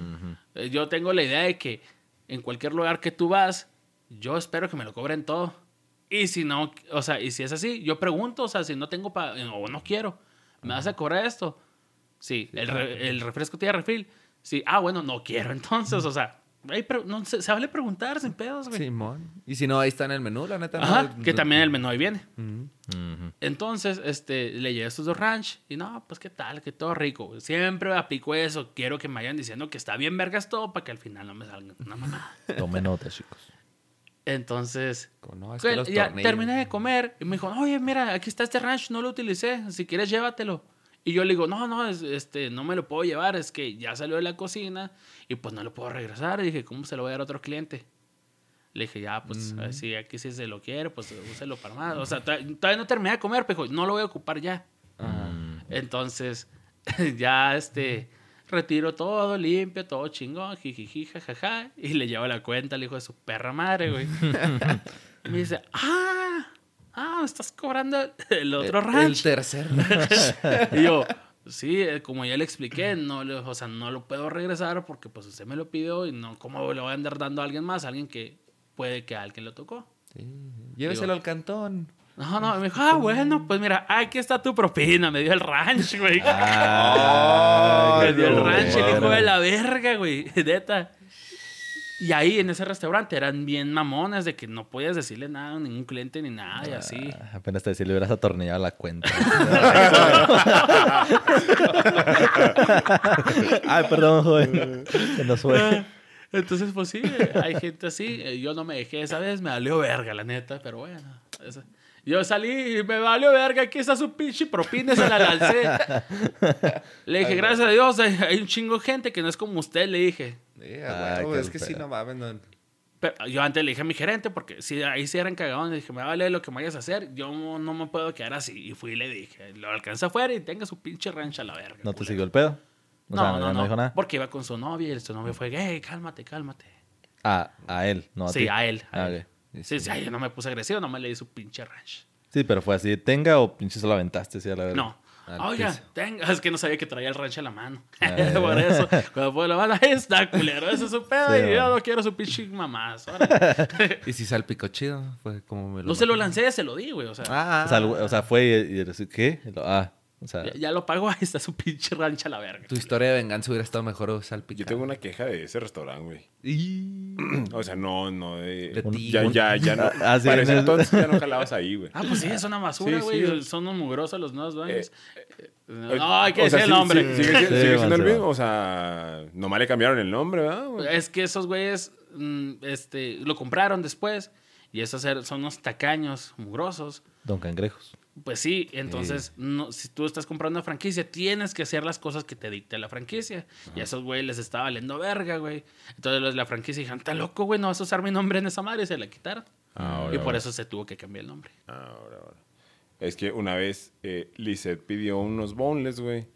Eh, Yo tengo la idea de que en cualquier lugar que tú vas, yo espero que me lo cobren todo. Y si no, o sea, y si es así, yo pregunto, o sea, si no tengo para, o no quiero, ¿me vas a cobrar esto? Sí, el, re- el refresco tiene refil. Sí, ah, bueno, no quiero entonces, o sea, ahí no, se, se vale preguntar sin pedos, güey. Simón. Y si no, ahí está en el menú, la neta. Ajá, no- que también el menú ahí viene. Entonces, este, le llevé estos dos ranch y no, pues qué tal, que todo rico. Siempre aplico eso. Quiero que me vayan diciendo que está bien vergas todo para que al final no me salga una mamá. Tomen nota, chicos. Entonces, no, es que que los ya terminé de comer y me dijo, oye, mira, aquí está este ranch, no lo utilicé, si quieres llévatelo. Y yo le digo, no, no, es- este, no me lo puedo llevar, es que ya salió de la cocina y pues no lo puedo regresar. Y dije, ¿cómo se lo voy a dar a otro cliente? Le dije, ya, pues, a ver si aquí sí se lo quiere, pues úselo para más. O sea, todavía, no terminé de comer, pero no lo voy a ocupar ya. Entonces, ya, este, retiro todo, limpio, todo chingón, jijiji, jajaja, y le llevo la cuenta al hijo de su perra madre, güey. Me dice, ah, ah, me estás cobrando el otro El ranch. tercer. Y yo, sí, eh, como ya le expliqué, no, le- o sea, no lo puedo regresar porque pues usted me lo pidió y no, ¿cómo le voy a andar dando a alguien más? A alguien que puede que a alguien lo tocó. Sí. Lléveselo al cantón. No, no, me dijo, ah, bueno, pues mira, aquí está tu propina, me dio el ranch, güey. Ah, me dio el ranch, el hijo de la verga, güey, neta. Y ahí en ese restaurante eran bien mamones de que no podías decirle nada a ningún cliente ni nada y así. Ah, Apenas te decía, le hubieras atornillado la cuenta. Ay, perdón, joven. Se nos fue. Entonces, pues sí, hay gente así. Eh, Yo no me dejé esa vez, me valió verga, la neta, pero bueno. Yo salí y me valió verga, aquí está su pinche propina, se la lancé. Le dije, gracias a Dios, hay, hay un chingo de gente que no es como usted, le dije. Sí, Ah, es que sí, pedo. no mames. No. Pero yo antes le dije a mi gerente, porque si ahí sí eran cagadones, le dije, me vale lo que me vayas a hacer, yo no, me puedo quedar así. Y fui y le dije, lo alcanza afuera y tenga su pinche rancha a la verga. ¿No te culero". siguió el pedo? O No, sea, no, no, dijo nada. Porque iba con su novia y su novia fue, hey, cálmate, cálmate. Ah, a él, no a sí, ti. a él. a Ah, él. ok. Sí, sí, ay, yo no me puse agresivo, nomás le di su pinche ranch. Sí, pero fue así. ¿Tenga o pinche se lo aventaste? Sí, a la verga. No. Oiga, piso. tenga. Es que no sabía que traía el ranch a la mano. Ah. Por eso, cuando fue la mano, ahí está, culero. Eso es su pedo Sí, y yo man. no quiero su pinche mamás. Y si salpicó chido, fue como me lo. No se lo lancé, se lo di, güey. O sea, Ah, O sea, el- o sea, fue y, y ¿qué? Y lo- ah, o sea, ya, ya lo pagó, ahí está su pinche ranch a la verga. tu historia de venganza hubiera estado mejor salpicado. Yo tengo una queja de ese restaurante, güey. Y... O sea, no, no de... De ti, ya, un- ya, ya no. Ah, sí, para ese entonces ya no jalabas ahí, güey. Ah, pues sí, es una basura, güey. sí. Son unos mugrosos los nuevos dueños. Eh, no, hay que O sea, decir el nombre. sí- sigue, sigue Sí, siendo el mismo. va. O sea, nomás le cambiaron el nombre, ¿verdad? Es que esos güeyes mm, este, lo compraron después. Y esos er- son unos tacaños mugrosos. Don Cangrejos. Pues sí, entonces, no, si tú estás comprando una franquicia, tienes que hacer las cosas que te dicte la franquicia. Y a esos güeyes les estaba valiendo verga, güey. Entonces los de la franquicia dijeron, está loco, güey, no vas a usar mi nombre en esa madre. Y se la quitaron. Ahora, y por ahora. eso se tuvo que cambiar el nombre. Ahora, ahora. Es que una vez eh, Lizeth pidió unos boneless, güey.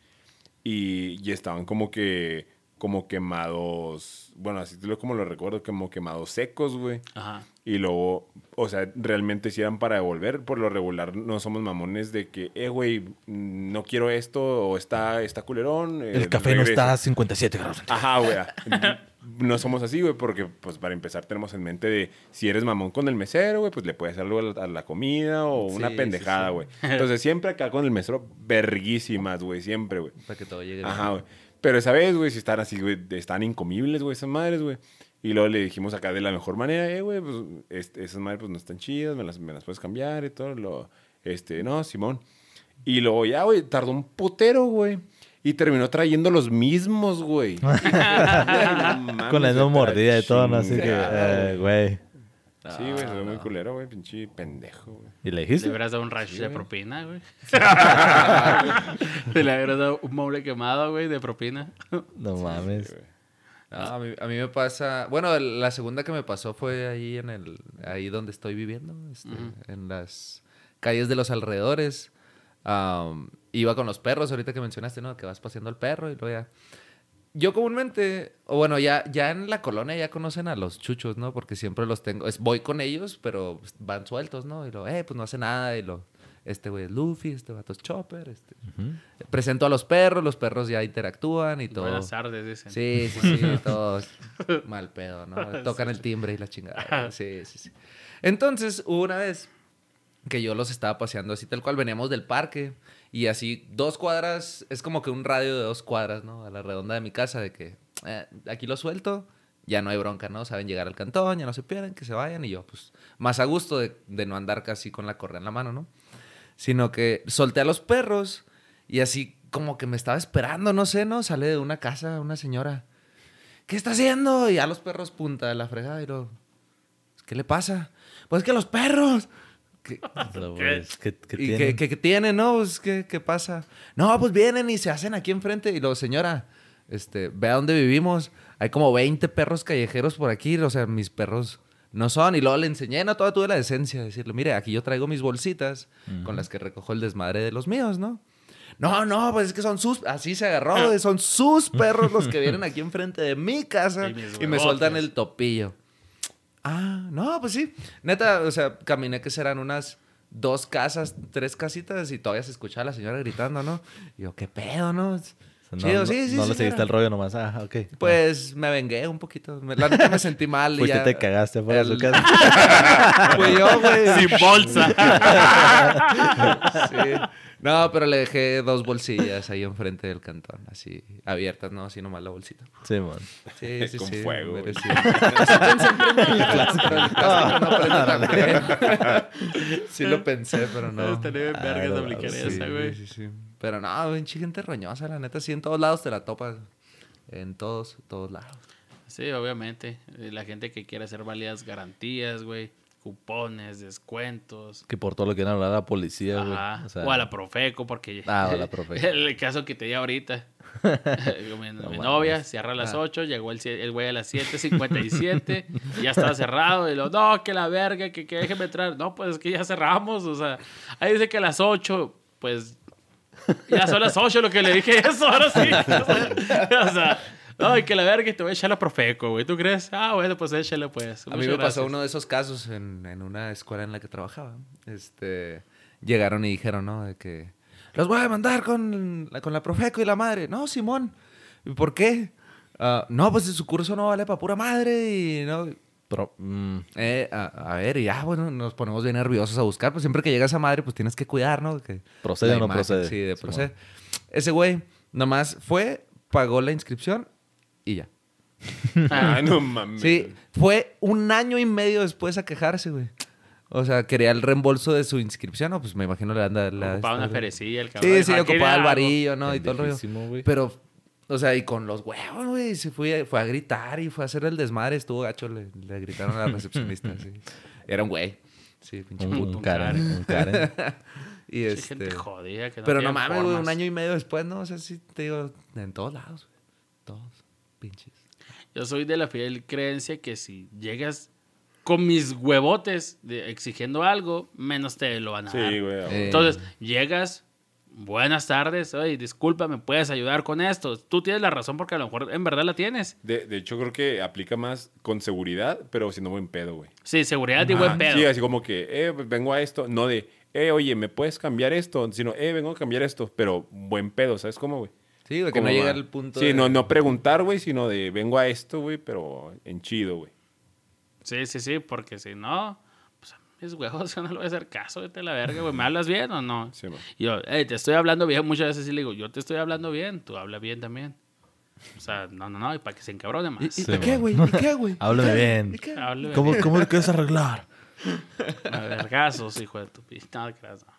Y, y estaban como que, como quemados. Bueno, así lo- como lo recuerdo, como quemados secos, güey. Ajá. Y luego, o sea, realmente si eran para devolver. Por lo regular, no somos mamones de que, eh, güey, no quiero esto o está, está culerón. eh, El café no está a 57 grados. Ajá, güey. No somos así, güey, porque, pues, para empezar, tenemos en mente de si eres mamón con el mesero, güey, pues le puedes hacer algo a la, a la comida o Sí, una pendejada, sí. güey. Entonces, siempre acá con el mesero, verguísimas, güey, siempre, güey. Para que todo llegue Ajá, güey. Pero esa vez, güey, si están así, güey, están incomibles, güey, esas madres, güey. Y luego le dijimos acá de la mejor manera, eh, güey, pues este, esas madres pues no están chidas, me las, me las puedes cambiar y todo. Lo, este, no, Simón. Y luego ya, güey, tardó un putero, güey. Y terminó trayendo los mismos, güey. No Con la misma mordida y todo, ¿no? Así que, chingada, eh, güey. Sí, güey, se ve muy culero, güey. Pinche pendejo, güey. ¿Y le Le dijiste? hubieras dado un rush de propina, güey. Te le hubieras dado un mueble quemado, güey, de propina. No mames. Sí, güey. No, a, mí, a mí me pasa... Bueno, la segunda que me pasó fue ahí en el... Ahí donde estoy viviendo. este, En las calles de los alrededores. Am, iba con los perros, ahorita que mencionaste, ¿no? Que vas paseando al perro y luego ya... Yo comúnmente, o bueno, ya, ya en la colonia ya conocen a los chuchos, ¿no? Porque siempre los tengo, es, voy con ellos, pero van sueltos, ¿no? Y lo, eh, pues no hace nada, y lo, este güey es Luffy, este vato es Chopper, este. Presento a los perros, los perros ya interactúan y todo. Buenas tardes, dicen. Sí, sí, sí, todos mal pedo, ¿no? Tocan el timbre y la chingada. Sí, sí, sí. Entonces, hubo una vez que yo los estaba paseando así tal cual, veníamos del parque y así dos cuadras, es como que un radio de dos cuadras, ¿no? A la redonda de mi casa, de que eh, aquí lo suelto, ya no hay bronca, ¿no? Saben llegar al cantón, ya no se pierden, que se vayan y yo, pues, más a gusto de, de no andar casi con la correa en la mano, ¿no? Sino que solté a los perros y así como que me estaba esperando, no sé, ¿no? Sale de una casa una señora. ¿Qué está haciendo? Y a los perros punta de la fregada y lo... ¿Qué le pasa? Pues que los perros... ¿Qué, pues, ¿qué, qué ¿Y tiene? qué, qué- qué tienen, no? Pues, ¿qué, qué pasa? No, pues vienen y se hacen aquí enfrente. Y luego, señora, este, ve a dónde vivimos. Hay como 20 perros callejeros por aquí. O sea, mis perros no son. Y luego le enseñé, no, toda tuve la decencia de decirle, mire, aquí yo traigo mis bolsitas con las que recojo el desmadre de los míos, ¿no? No, no, pues es que son sus... Así se agarró, de, son sus perros los que vienen aquí enfrente de mi casa Y me sueltan el topillo. Ah, no, pues sí. Neta, o sea, caminé que serán unas dos casas, tres casitas y todavía se escuchaba a la señora gritando, ¿no? Y yo, ¿qué pedo, no? No, Chido, no- sí, sí, no le seguiste el rollo nomás. Ah, ok. Pues me vengué un poquito. Me- La neta me sentí mal. y Fuiste y ya- te cagaste afuera de su el- casa. Fui yo, güey. Sin bolsa. Sí. No, pero le dejé dos bolsillas ahí enfrente del cantón, así abiertas, no, así nomás la bolsita. Sí, man. Sí, sí, Con sí. fuego. Sí. Sí lo pensé, pero no. Estaría bien vergas Ah, aplicar sí, esa, güey. Sí, sí. Pero no, pinche gente roñosa, la neta. Sí, en todos lados te la topas. En todos, todos lados. Sí, obviamente. Eh, La gente que quiere hacer válidas garantías, güey. Cupones, descuentos. Que por todo lo que han hablado a la policía, güey. Ajá. O, sea, o a la Profeco, porque... Ah, o a la Profeco. El caso que te di ahorita. mi novia cierra a las Ah. 8, llegó el, el güey a las 7.57 y ya estaba cerrado. Y lo, no, que la verga, que, que déjeme entrar. No, pues es que ya cerramos. O sea, ahí dice que a las 8, pues ya son las 8 lo que le dije eso, ahora sí. O sea, no, y que la verga, te voy a echar la Profeco, güey. ¿Tú crees? Ah, bueno, pues échale, pues. A mí me pasó gracias. uno de esos casos en, en una escuela en la que trabajaba. Este, llegaron y dijeron, ¿no? De que los voy a demandar con la, con la Profeco y la madre. No, Simón. ¿Y por qué? "Ah, no, pues su curso no vale para pura madre y no. Pero, mm, Eh, a, a ver, y ya, bueno, nos ponemos bien nerviosos a buscar. Pues siempre que llega esa madre, pues tienes que cuidar, ¿no? Que ¿Procede o no imagen, procede? Sí, de procede. Ese güey nomás fue, pagó la inscripción y ya. Ay, no mames. Sí, fue un año y medio después a quejarse, güey. O sea, quería el reembolso de su inscripción, ¿no? Pues me imagino le anda la... Ocupaba una ferecilla, el cabrón. Sí, sí, "Aquí ocupaba el le hago". varillo, ¿no? Y todo el rollo. Pero, o sea, y con los huevos, güey. Se fue, fue a gritar y fue a hacer el desmadre. Estuvo gacho, le, le gritaron a la recepcionista, sí. Era un güey. Sí, pinche Un, puto. un Karen, un Karen. Y Sí, este... gente jodida que no pero no mames, güey, un año y medio después, ¿no? O sea, sí, te digo, en todos lados, güey. Todos, pinches. Yo soy de la fiel creencia que si llegas con mis huevotes de- exigiendo algo, menos te lo van a dar. Sí, güey. Eh, Entonces, llegas, buenas tardes, oye, disculpa, ¿me puedes ayudar con esto? Tú tienes la razón porque a lo mejor en verdad la tienes. De, de hecho, creo que aplica más con seguridad, pero siendo buen pedo, güey. Sí, seguridad y buen pedo. Sí, así como que, eh, pues, vengo a esto. No de, eh, oye, ¿me puedes cambiar esto? Sino, eh, vengo a cambiar esto. Pero buen pedo, ¿sabes cómo, güey? Sí, güey, que no llega al punto Sí, de- no, no preguntar, güey, sino de, vengo a esto, güey, pero en chido, güey. Sí, sí, sí, porque si no, mis huevos yo no le voy a hacer caso, vete a la verga, güey. ¿Me hablas bien o no? Sí, man. Y yo, hey, te estoy hablando bien. Muchas veces sí le digo, yo te estoy hablando bien, tú habla bien también. O sea, no, no, no, y para que se encabrone más. ¿Y, y- Sí, ¿y qué, güey? ¿Y qué, güey? Háblame bien. ¿Y qué? Hable ¿Cómo, bien. ¿Cómo lo quieres arreglar? A vergazos, hijo de tu pi- No, creas, no.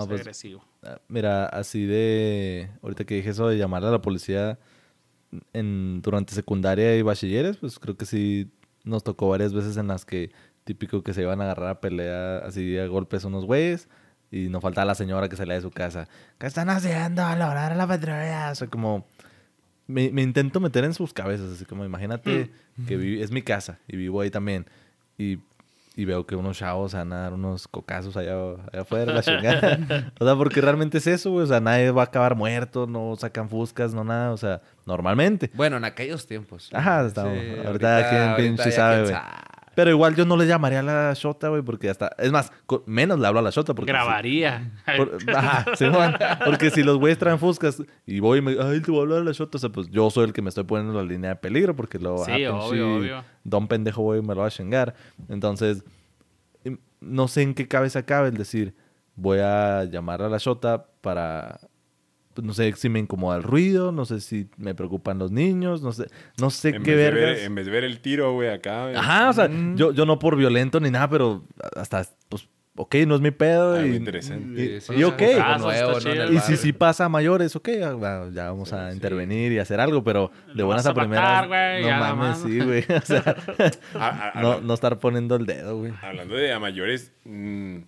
No, pues, agresivo. ah, mira, así de... Ahorita que dije eso de llamarle a la policía en, durante secundaria y bachilleres, pues creo que sí nos tocó varias veces en las que típico que se iban a agarrar a pelea así a golpes unos güeyes. Y no faltaba la señora que salía de su casa. ¿Qué están haciendo a la hora de la patrulla? O sea, como... Me, me intento meter en sus cabezas. Así como, imagínate que vi- es mi casa y vivo ahí también. Y, y veo que unos chavos van a dar unos cocazos allá, allá afuera, la chingada. o sea, porque realmente es eso, güey. O sea, nadie va a acabar muerto, no sacan fuscas, no nada. O sea, normalmente. Bueno, en aquellos tiempos. Ajá, está- ahorita quién pinche ya sabe, güey. Pero igual yo no le llamaría a la Shota, güey, porque hasta... Es más, menos le hablo a la Shota porque... si- Grabaría. por- ajá, Simón. Porque si los güeyes traen fuscas y voy y me... Ay, te voy a hablar a la Shota. O sea, pues yo soy el que me estoy poniendo en la línea de peligro porque lo... Sí, ah, pinche obvio, obvio. Don pendejo, güey, me lo va a chingar. Entonces, em, no sé en qué cabeza cabe el decir... Voy a llamar a la Shota para... pues, no sé si me incomoda el ruido, no sé si me preocupan los niños, no sé, no sé En qué ver, en vez de ver el tiro, güey, acá. Ajá, o sea, Mm. yo, yo no por violento ni nada, pero hasta, pues, ok, no es mi pedo. Algo y, interesante. y- y ok. Ah. Y si sí pasa a mayores, ok, ah, ya vamos a intervenir y hacer algo, pero de Lo buenas a primeras. no mames, sí, güey. O sea, A- a- no, no estar poniendo el dedo, güey. Hablando de a mayores, mm,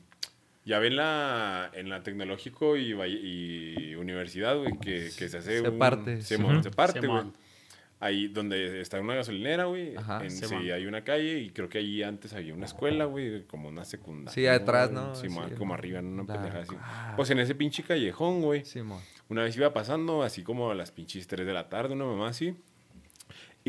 ya ven la, en la tecnológico y, y universidad, güey, que, que se hace Se un- parte. Se, Ujú. se parte, güey. Ahí donde está una gasolinera, güey. Sí, hay una calle y creo que ahí antes había una escuela, güey, como una secundaria. Sí, atrás. ¿no? Simón, Sí, como arriba, en una la- pendeja así. Pues en ese pinche callejón, güey. Simón. Una vez iba pasando, así como a las pinches 3 de la tarde, una mamá así.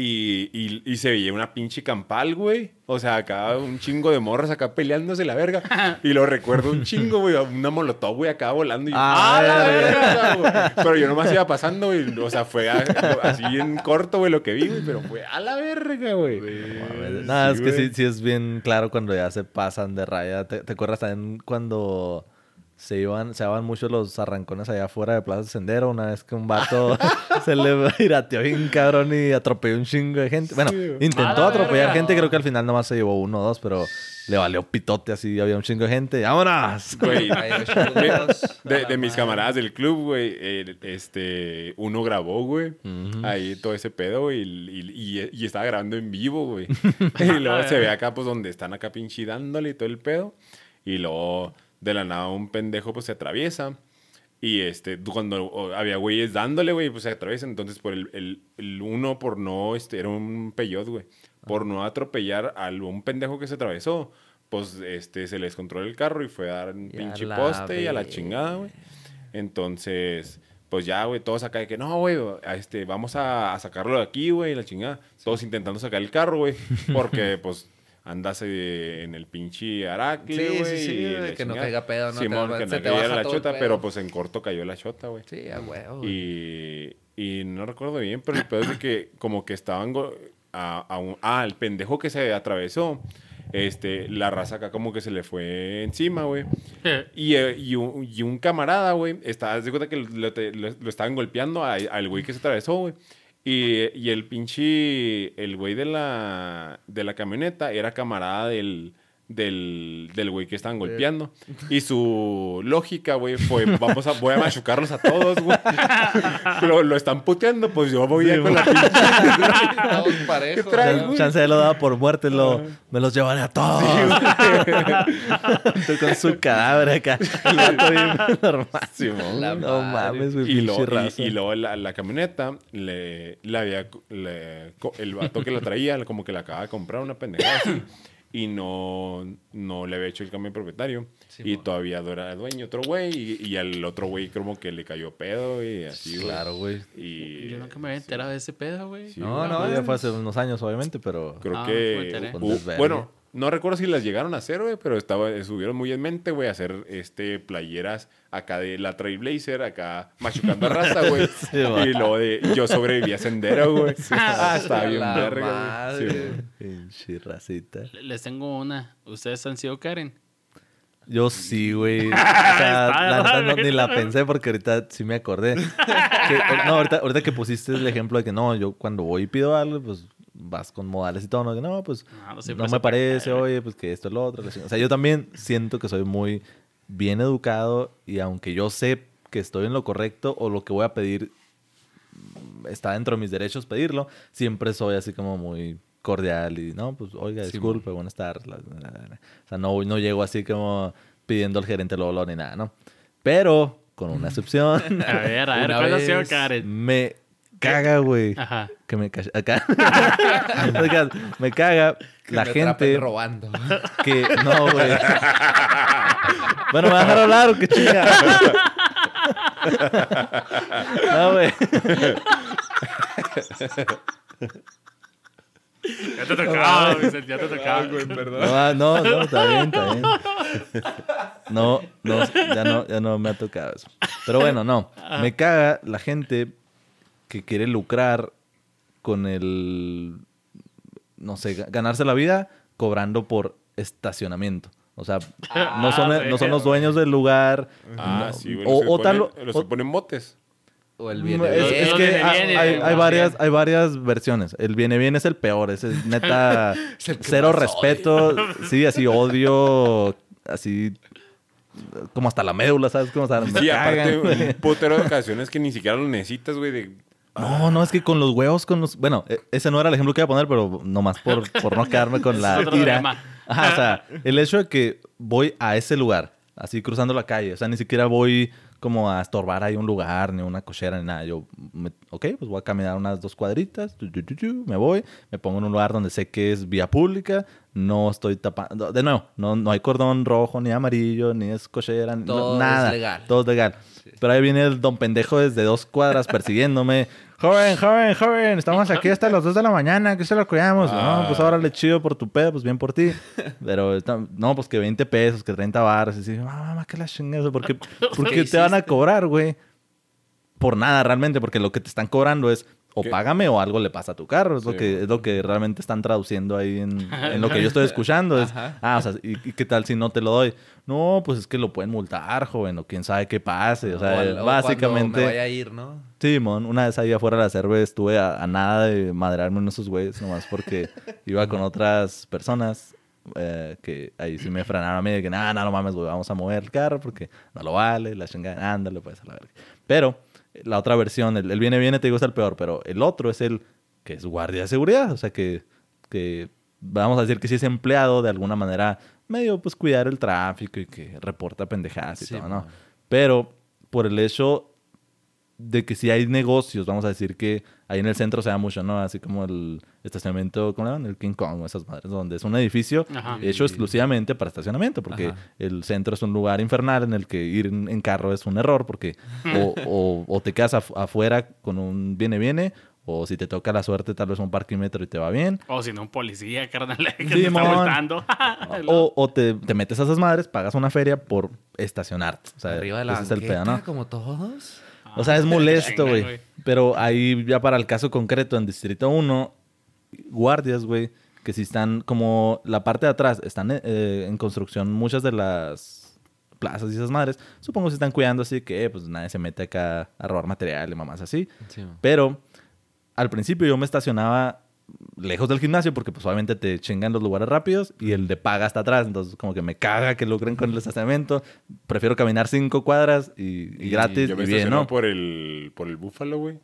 Y, y, y se veía una pinche campal, güey. O sea, acá un chingo de morras acá peleándose la verga. Y lo recuerdo un chingo, güey. Una molotov, güey, acá volando. Y, Ah, ¡Ah, la verga. güey! Pero yo nomás iba pasando, güey. O sea, fue a- así en corto, güey, lo que vi, güey. Pero fue a la verga, güey. Nada, es que güey. sí, sí es bien claro cuando ya se pasan de raya. ¿Te, te acuerdas también cuando se iban, se daban mucho los arrancones allá afuera de Plaza Sendero? Una vez que un vato se le pirateó bien cabrón y atropelló un chingo de gente. Bueno, Sí, intentó la atropellar verga. gente, creo que al final nomás se llevó uno o dos, pero le valió pitote así, había un chingo de gente. ¡Vámonos! Güey. De, de mis camaradas del club, güey, eh, este, uno grabó, güey, ahí todo ese pedo, güey, y, y- y estaba grabando en vivo, güey. y luego se ve acá, pues, donde están acá pinche dándole y todo el pedo. Y luego, de la nada, un pendejo, pues, se atraviesa. Y, este, cuando había güeyes dándole, güey, pues, se atraviesan. Entonces, por el, el, el uno, por no, este, era un peyot, güey. Por no atropellar a un pendejo que se atravesó, pues, este, se les controló el carro y fue a dar un pinche poste y a la chingada, güey. Entonces, pues ya, güey, todos acá de que no, güey, este, vamos a, a sacarlo de aquí, güey, la chingada. Todos intentando sacar el carro, güey, porque pues andas eh, en el pinche Aracle, Sí, sí, güey. sí, de que no caiga pedo, ¿no? Simón, que se no te cayera baja la chota, pero pues en corto cayó la chota, güey. Sí, a huevo. güey. Y, y no recuerdo bien, pero el pedo es de que como que estaban... go- A, a un- ah, el pendejo que se atravesó, este, la raza acá como que se le fue encima, güey. Y, eh, y un, y un camarada, güey, está, de cuenta que lo, te- lo- lo estaban golpeando a- al güey que se atravesó, güey. Y, y el pinche, el güey de la, de la camioneta era camarada del, del, del güey que estaban golpeando. Y su lógica, güey, fue, vamos a, voy a machucarlos a todos, güey. lo, lo están puteando, pues yo voy a con la pinche... Todos parejos, ¿Qué traes, ¿no? güey? Chance de lo daba por muerte, lo, me los llevaré a todos. Tú con su cadáver acá. Normal. La No madre. mames, güey. Y, lo, y, y luego la, la camioneta, le, le había, le- el vato que la traía, como que la acaba de comprar una pendejada así, y no, no le había hecho el cambio de propietario. Sí, y todavía era dueño otro güey, y, y al otro güey como que le cayó pedo y así, güey. Claro, güey. Y Yo nunca me había enterado de ese pedo, güey. Sí, No, no, ya fue hace unos años, obviamente, pero... Creo Ah, que... bueno, no recuerdo si las llegaron a hacer, güey, pero estaba, estuvieron muy en mente, güey, hacer este, playeras acá de la Trailblazer, acá machucando a raza, güey. Sí, va. y luego de yo sobreviví a sendero, güey. ah, está bien verga, güey. madre. Sí, racita. Les tengo una. ¿Ustedes han sido Karen? Yo sí, güey. O sea, la no- ni la pensé porque ahorita sí me acordé. Que- no, ahorita, ahorita que pusiste el ejemplo de que no, yo cuando voy y pido algo, pues vas con modales y todo, ¿no? No, pues No, no, me parece, oye, pues que esto es lo otro. O sea, yo también siento que soy muy bien educado y aunque yo sé que estoy en lo correcto o lo que voy a pedir mm, está dentro de mis derechos pedirlo, siempre soy así como muy cordial y no, pues oiga, Sí, disculpe, buenas tardes. O sea, no, no llego así como pidiendo al gerente Lolo ni nada, ¿no? Pero con una excepción, A ver, a ver, ¿cuál ha sido Karen? me caga, güey. Ajá. Que me cacha- acá. Me caga Que la me gente robando. que no, güey. bueno, me va a dejar hablar o qué chinga. no, güey. Ya te tocaba, Vicente, ya te tocaba. No, no, no, está bien, está bien. No, no, ya no, ya no me ha tocado eso. Pero bueno, no. Me caga la gente que quiere lucrar con el, no sé, ga- ganarse la vida cobrando por estacionamiento. O sea, no son, Ah, no son los dueños del lugar. Ah, no- sí, güey. o, los que o tal, ponen- Los o- ponen botes. O el es, bien. es que viene hay, hay- varias, hay varias versiones. El viene bien es el peor. Ese es neta cero respeto. Sí, así odio, así como hasta la médula, ¿sabes? Como hasta Sí, aparte, un putero de ocasiones que ni siquiera lo necesitas, güey. De... No, no, es que con los huevos, con los... Bueno, e- ese no era el ejemplo que iba a poner, pero nomás por, por no quedarme con la Es ira. Ajá, o sea, el hecho de que voy a ese lugar, así cruzando la calle, o sea, ni siquiera voy como a estorbar ahí un lugar, ni una cochera, ni nada. Yo, me- ok, pues voy a caminar unas dos cuadritas, me voy, me pongo en un lugar donde sé que es vía pública, no estoy tapando... De nuevo, no, no hay cordón rojo, ni amarillo, ni es cochera, ni- Todo es nada. legal. Todo es legal. Pero ahí viene el don pendejo desde dos cuadras persiguiéndome. Joven, joven, joven, estamos aquí hasta las 2 de la mañana, que se lo cuidamos. Ah. No, pues ahora le chido por tu pedo, pues bien por ti. Pero no, pues que 20 pesos, que 30 baros. Y así, mamá, que la chingada. ¿Por qué, por qué te van a cobrar, güey? Por nada, realmente, porque lo que te están cobrando es o ¿Qué? págame o algo le pasa a tu carro. Es, lo, que, es lo que realmente están traduciendo ahí en, en lo que yo estoy escuchando. Es, ah, o sea, ¿y, y qué tal si no te lo doy? No, pues es que lo pueden multar, joven, o quién sabe qué pase. O sea, o cuando básicamente... me vaya a ir, ¿no? Sí, mon, una vez ahí afuera de la cerve estuve a, a nada de madrearme uno de esos güeyes, nomás porque iba con otras personas eh, que ahí sí me frenaron a mí de que, nada, no, no mames, güey, vamos a mover el carro porque no lo vale, la chingada, ándale, pues a la verga. Pero la otra versión, el, el viene, viene, te digo, es el peor, pero el otro es el que es guardia de seguridad, o sea, que, que vamos a decir que sí es empleado de alguna manera medio, pues, cuidar el tráfico y que reporta pendejadas y Sí, todo, ¿no? Pero por el hecho de que si hay negocios, vamos a decir que ahí en el centro se da mucho, ¿no? Así como el estacionamiento, ¿cómo le llaman? El King Kong, o esas madres, donde es un edificio Ajá. hecho exclusivamente para estacionamiento, porque Ajá. el centro es un lugar infernal en el que ir en, carro es un error, porque o, o- o te quedas af- afuera con un viene-viene, o si te toca la suerte, tal vez un parquímetro y te va bien. O si no, un policía, carnal, que Sí, te está multando. O, o te, te metes a esas madres, pagas una feria por estacionarte. O sea, Arriba de la ese es el pedo, ¿no? como todos. O sea, es molesto, güey. Pero ahí ya para el caso concreto en Distrito 1, guardias, güey, que si están como la parte de atrás, están eh, en construcción muchas de las plazas y esas madres. Supongo que se están cuidando así que pues nadie se mete acá a robar material y mamás así. Sí. Pero al principio yo me estacionaba lejos del gimnasio porque pues obviamente te chingan los lugares rápidos y el de paga está atrás. Entonces como que me caga que lucren con el estacionamiento. Prefiero caminar cinco cuadras y, y Y gratis Yo me y bien, estaciono ¿no? por el, por el búfalo, güey.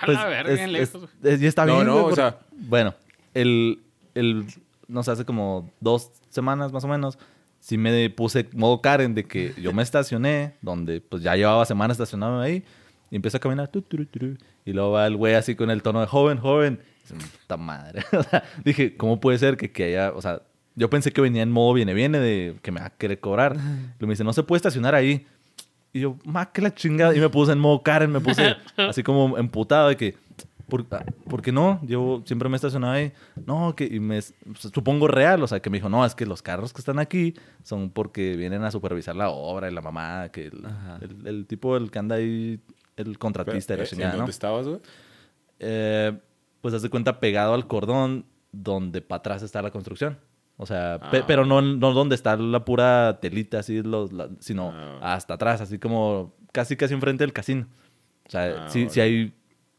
A Pues, la verga, es- bien es- lejos. es- y está No, bien, no, güey, o por- sea- Bueno, el, el... No sé, hace como dos semanas más o menos, sí me puse modo Karen de que yo me estacioné, donde pues ya llevaba semanas estacionado ahí, y empiezo a caminar, tu, tu, tu, tu, y luego va el güey así con el tono de joven, joven. Y dice, Puta madre. O sea, dije, ¿cómo puede ser que, que haya, o sea, yo pensé que venía en modo viene, viene, de que me va a querer cobrar. Y me dice, no se puede estacionar ahí. Y yo, más que la chingada. Y me puse en modo Karen, me puse así como emputado de que, ¿por, ah, ¿por qué no? Yo siempre me he estacionado ahí. No, que, y me, supongo real, o sea, que me dijo, no, es que los carros que están aquí son porque vienen a supervisar la obra y la mamá, que el, el tipo, el que anda ahí, el contratista de la Pero, ¿En chingada, ¿no? dónde estabas, güey? Eh, pues hace cuenta pegado al cordón donde para atrás está la construcción. O sea, pe- Ah. pero no, no donde está la pura telita, así, los, la- sino Ah. hasta atrás, así como casi casi enfrente del casino. O sea, Ah, sí, sí hay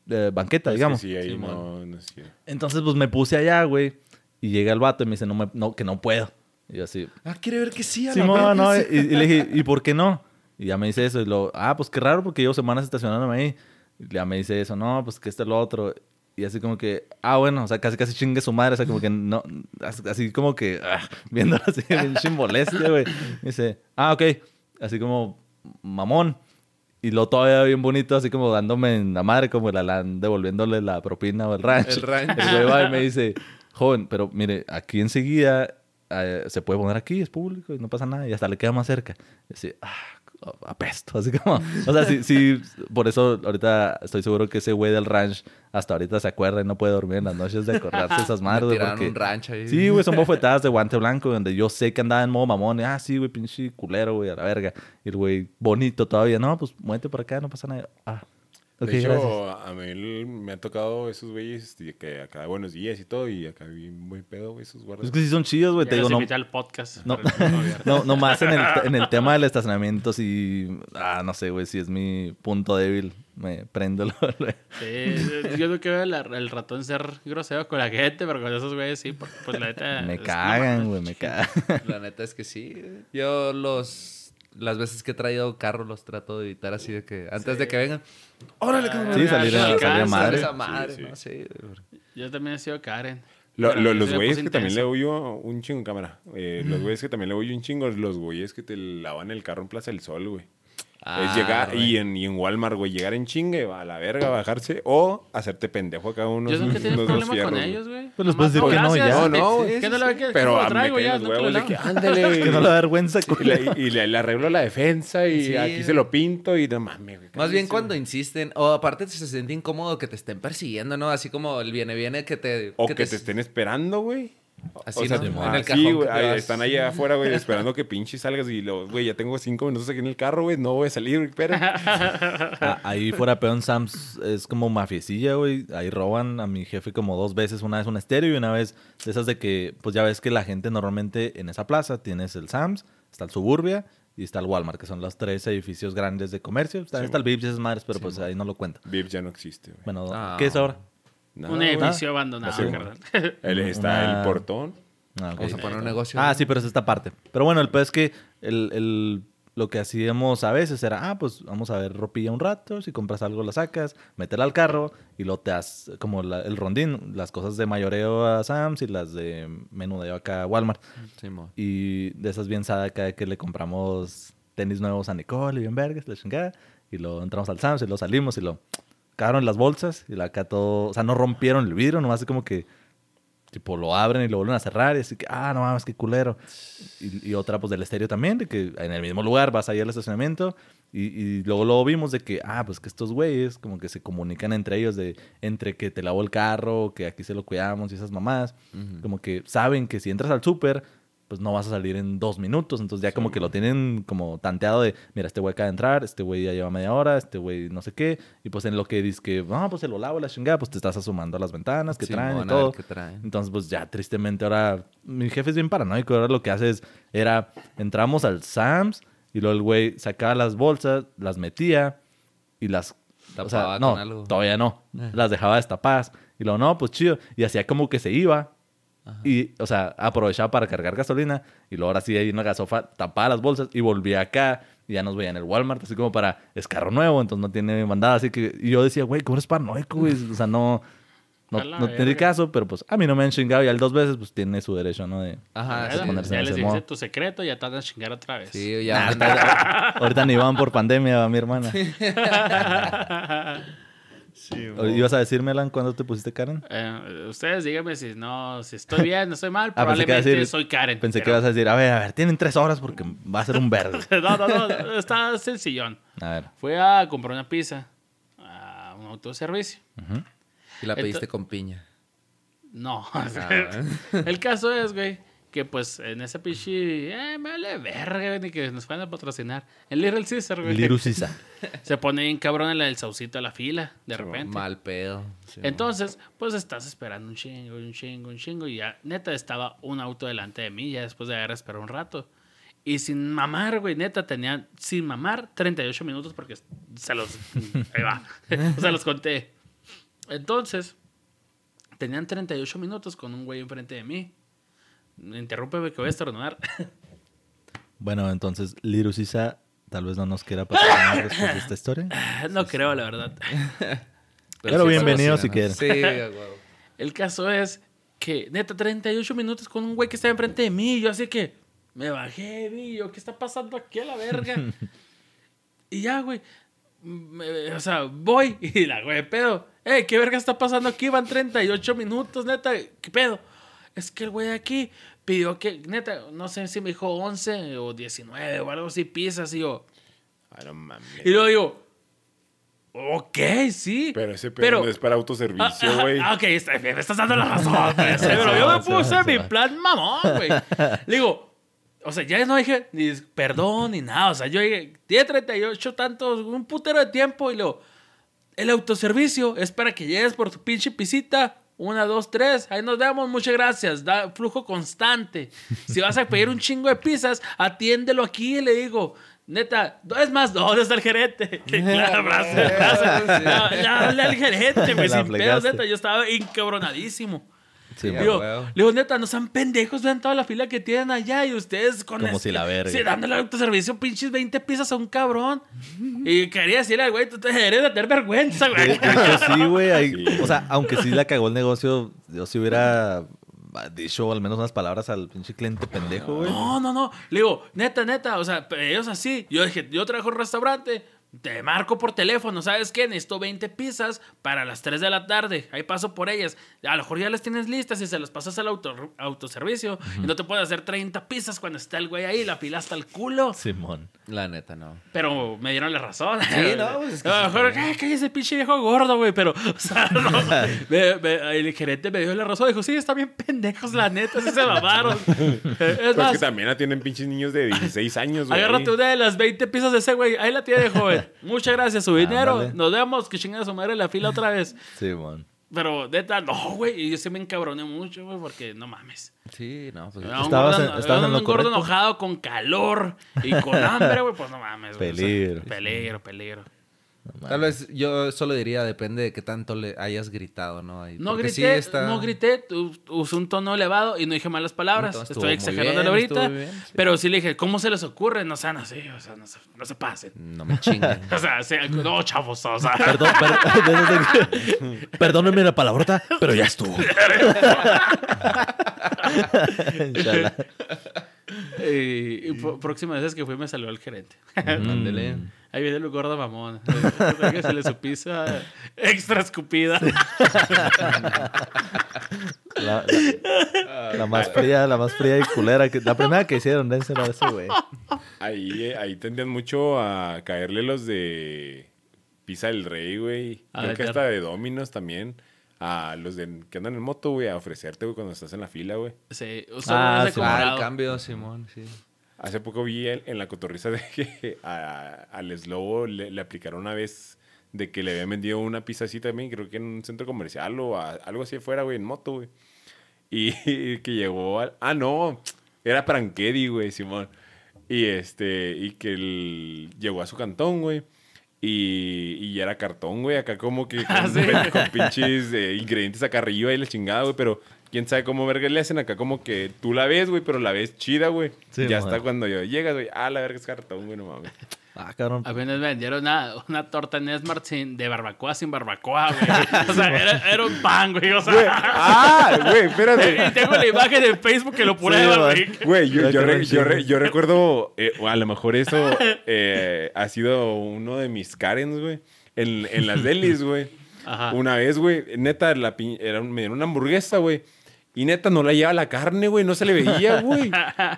eh, banqueta, Es digamos. Sí, ahí Sí, no, no sé. Entonces, pues me puse allá, güey, y llega el vato y me dice, no, me- no que no puedo. Y yo así, Ah, quiere ver que sí, a la verga, no, sí. y, y le dije, ¿y por qué no? Y ya me dice eso. Y lo, ah, pues qué raro porque llevo semanas estacionándome ahí. Y ya me dice eso, no, pues que esto es lo otro. Y así como que, ah, bueno, o sea, casi casi chingue su madre, o sea, como que no, así, como que, ah, viéndolo así, bien chimboleste, güey. Dice, ah, ok, así como mamón. Y lo todavía bien bonito, así como dándome en la madre, como la, la- devolviéndole la propina o el rancho. El rancho. El güey va y me dice, joven, pero mire, aquí enseguida eh, se puede poner aquí, es público y no pasa nada. Y hasta le queda más cerca. Y así, ah, apesto. Así como, o sea, sí, sí, por eso ahorita estoy seguro que ese güey del ranch hasta ahorita se acuerda y no puede dormir en las noches de acordarse esas madres. tiraron porque- un ahí. Sí, güey, son bofetadas de guante blanco donde yo sé que andaba en modo mamón. Y, ah, sí, güey, pinche culero, güey, a la verga. Y el güey, bonito todavía. No, pues muévete por acá, no pasa nada. Ah, de hecho, gracias. a mí me ha tocado esos güeyes que acá buenos días y todo, y acá bien buen pedo, güey, esos guardas. Es que sí son chidos, güey. Te digo, no, invité al podcast. no, más en el, en el tema del estacionamiento, sí. Ah, no sé, güey, si es mi punto débil. Me prendo. lo- Sí, yo no quiero el, el ratón ser grosero con la gente, pero con esos güeyes sí, porque pues la neta... me cagan, güey, me cagan. La neta es que sí. Yo los... Las veces que he traído carro los trato de evitar así de que... Antes de que vengan... ¡Órale, cabrón! Sí, salir a- salir madre. Esa madre, Sí, sí. no sé. Yo también he sido Karen. Lo- los güeyes que también le huyo un chingo en cámara. Eh, Los güeyes que también le huyo un chingo. Los güeyes que te lavan el carro en Plaza del Sol, güey. Es llegar y en, y en Walmart, güey, llegar en chingue, a la verga, bajarse o hacerte pendejo acá unos, Yo tenido unos dos problema con ellos, güey. Pues les Nomás, puedes decir que no, ya. No, no, güey. ¿Qué no que Pero que a lo traigo ya? No los huevos de que ándale. que no le da vergüenza, y, güey. le, y le- le arreglo la defensa y Sí. aquí se lo pinto y no mames, güey. Más bien cuando insisten, o aparte se siente incómodo que te estén persiguiendo, ¿no? Así como el viene viene que te... O que, te estén esperando, güey. Así, sea, ¿no? En el sí, cajón güey, te ahí están ahí afuera, güey, esperando que pinche salgas y lo, güey, ya tengo cinco minutos aquí en el carro, güey, no voy a salir, güey, espera. Ah, ahí fuera peón Sam's es como mafiecilla, güey. Ahí roban a mi jefe como dos veces. Una vez un estéreo y una vez de esas de que, pues ya ves que la gente normalmente en esa plaza tienes el Sam's, está el Suburbia y está el Walmart, que son los tres edificios grandes de comercio. También Sí, está el Vips y esas madres, pero pues ahí no lo cuento. Vips ya no existe, güey. Bueno, Ah. ¿qué es ahora? Nada, Un edificio abandonado, Sí, está Una- el portón. Ah. Vamos a poner un negocio. Ah, sí, pero es esta parte. Pero bueno, el peor es que el, el- lo que hacíamos a veces era, ah, pues vamos a ver ropilla un rato, si compras algo lo sacas, métela al carro y lo te das como la- el rondín, las cosas de mayoreo a Sam's y las de menudeo acá a Walmart. Simón. Y de esas bien sada acá que le compramos tenis nuevos a Nicole y bien vergas, la chingada. Y lo entramos al Sam's y lo salimos y lo cagaron las bolsas y la acá todo, o sea, no rompieron el vidrio, nomás así como que tipo lo abren y lo vuelven a cerrar y así que, ah, no mames, qué culero. Y, y otra pues del estéreo también, de que en el mismo lugar vas ahí al estacionamiento y, y luego luego vimos de que, ah, pues que estos güeyes como que se comunican entre ellos de, entre que te lavo el carro, que aquí se lo cuidamos y esas mamás, como que saben que si entras al súper, pues no vas a salir en dos minutos. Entonces ya como que lo tienen como tanteado de, mira, este güey acaba de entrar, este güey ya lleva media hora, este güey no sé qué. Y pues en lo que dices que, no, pues se lo lavo la chingada, pues te estás asomando a las ventanas que traen y todo. traen. Entonces, pues ya tristemente ahora, mi jefe es bien paranoico. Ahora lo que hace es, era, entramos al Sam's y luego el güey sacaba las bolsas, las metía y las... O sea, Tapaba no, con algo. todavía no. Las dejaba destapadas. Y luego, no, pues chido. Y hacía como que se iba. Y, o sea, aprovechaba para cargar gasolina. Y luego ahora sí, ahí en la gasofa, tapaba las bolsas y volvía acá. Y ya nos veía en el Walmart, así como para, es carro nuevo, entonces no tiene mandada. Así que, y yo decía, güey, ¿cómo eres paranoico, güey? O sea, no, no, no tiene caso, pero pues a mí no me han chingado. Y al dos veces, pues tiene su derecho, ¿no? De, Ajá, sí. ponerse ya en les ese dijiste tu secreto y ya te van a chingar otra vez. Sí, ya. Nah, ahorita, ahorita ni van por pandemia, va mi hermana. ¿Ibas a decirme, Alan, cuándo te pusiste Karen? Eh, ustedes díganme si no, si estoy bien, no estoy mal, Ah, pensé que ibas a probablemente decir- soy Karen. Pensé que ibas a decir, a ver, a ver, tienen tres horas porque va a ser un verde. No, no, no, está sencillón. A ver. Fui a comprar una pizza a un autoservicio. ujú. Y la pediste con piña. No. Ah, El caso es, güey, que pues en ese pichi, eh, me vale verga, güey, ni que nos fueran a patrocinar. El Little Caesar, güey. Liru Sisa. Se pone bien cabrón en la del saucito a la fila, de repente. Mal pedo. Simón. Entonces, pues estás esperando un chingo, un chingo, un chingo. Y ya, neta, estaba un auto delante de mí, ya después de haber esperado un rato. Y sin mamar, güey, neta, tenían, sin mamar, 38 minutos porque se los. Ahí va. o sea, los conté. Entonces, tenían 38 minutos con un güey enfrente de mí. Interrúmpeme que voy a estornudar. Bueno, entonces, Liru Sisa tal vez no nos quiera patrocinar después de esta historia. no creo, la verdad. Pero caso bienvenido si quieren. Sí, huevo. El caso es que, neta, 38 minutos con un güey que estaba enfrente de mí. Yo así que me bajé, vi yo, ¿qué está pasando aquí a la verga? y ya, güey. me- o sea, voy y la güey, pedo. Eh, ¿qué verga está pasando aquí? Van 38 minutos, neta. ¿Qué pedo? Es que el güey de aquí pidió que, neta, no sé si me dijo 11 o 19 o algo así, pizzas. Y yo, Ay, no mames. y luego digo, ok, sí. Pero ese pedo no es para Ah, autoservicio, ajá, güey. ah, ok, está, me estás dando la razón. pues, pero yo me puse mi plan mamón, güey. Le digo, o sea, ya no dije ni perdón ni nada. O sea, yo dije, tiene 38 tantos, un putero de tiempo. Y luego, el autoservicio es para que llegues por tu pinche pisita. Una, dos, tres. Ahí nos vemos. Muchas gracias. Da flujo constante. Si vas a pedir un chingo de pizzas, atiéndelo aquí. Y le digo, neta, es más, ¿dónde está el gerente? Claro, gracias, gracias. Ya, ya al gerente, La sin pedos, neta. Yo estaba encabronadísimo. Sí. Digo, huevo. le digo, neta, no sean pendejos, vean toda la fila que tienen allá y ustedes con Como este- si la verga. Sí, dándole autoservicio pinches 20 pizzas a un cabrón. Y quería decirle al güey, tú te deberías de tener vergüenza, güey. sí, güey. Sí. O sea, aunque sí la cagó el negocio, yo sí hubiera dicho al menos unas palabras al pinche cliente pendejo, güey. No, no, no. Le digo, neta, neta, o sea, ellos así. Yo dije, yo trabajo en un restaurante. Te marco por teléfono, ¿sabes qué? Necesito 20 pizzas para las 3 de la tarde. Ahí paso por ellas. A lo mejor ya las tienes listas y se las pasas al auto, autoservicio. Y no te puedes hacer 30 pizzas cuando está el güey ahí, la fila hasta el culo. Simón. La neta, no. Pero me dieron la razón. Sí, no, pues es que A lo mejor, ¿qué? ¿Qué ese pinche viejo gordo, güey? Pero, o sea, no. Me- me- el gerente me dio la razón. Dijo, sí, están bien pendejos, la neta, sí se mamaron. Es Pues más, que también atienden pinches niños de 16 años, güey. agárrate una de las 20 piezas de ese güey. Ahí la tiene, joven. Muchas gracias, su dinero. Ándale. Nos vemos. Que chinga su madre la fila otra vez. Simón. Pero, neta, no, güey. Y yo sí me encabroné mucho, güey, porque no mames. Sí, no, pues. Un Estabas gordo- en- estabas en lo un gordo correcto. enojado con calor y con hambre, güey. Pues no mames, güey. O sea, Peligro. peligro, Tal vez yo solo diría, depende de qué tanto le hayas gritado, ¿no? No grité, sí está- no grité, usé un tono elevado y no dije malas palabras. Entonces, Estoy exagerando ahorita. estuvo bien, sí. Pero sí le dije, ¿cómo se les ocurre? No sean así, o sea, no se, no se pasen. No me chinguen. O sea, se- no, chavos, o sea. Perdón, per- perdónenme la palabrota, pero ya estuvo. Y, y próxima vez que fui me saludó el gerente. Ándele. Ahí viene el gordo mamón. que se le su pizza extra escupida. La, la- la más fría, la más fría y culera. Que, la primera que hicieron, dénsela a ese güey. Ahí, eh, ahí tendrían mucho a caerle los de Pizza del Rey, güey. A Creo que hasta de Dominos también. A los de, que andan en moto, güey, a ofrecerte, güey, cuando estás en la fila, güey. Sí, Ah, ah, sí. Ah, el cambio, Simón, sí. Hace poco vi en, en la cotorriza de que a- al Slobo le, le aplicaron una vez de que le habían vendido una pizza así también, creo que en un centro comercial o a- algo así afuera, güey, en moto, güey. Y, que llegó al... Ah, no, era Prankedi, güey, Simón. Y este, y que él llegó a su cantón, güey. Y, y era cartón, güey, acá como que con, Ah, sí. con pinches eh, ingredientes acá arriba y la chingada, güey, pero quién sabe cómo verga le hacen acá como que tú la ves, güey, pero la ves chida, güey. Sí, ya está cuando yo llegas, güey, ah, la verga es cartón, güey, no mames. Ah, cabrón. A mí nos vendieron una, una torta en Esmart sin, de barbacoa sin barbacoa, güey. O sea, era, era un pan, güey. O sea, ah, güey, y espérate. tengo la imagen en Facebook que lo prueba, man. güey. Güey, yo, yo, re- yo, re- chinga. yo recuerdo, eh, o a lo mejor eso eh, ha sido uno de mis Karens, güey, en, en las delis, güey. Ajá. Una vez, güey, neta, la pi- era me dieron una hamburguesa, güey. Y neta, no la lleva la carne, güey, no se le veía, güey.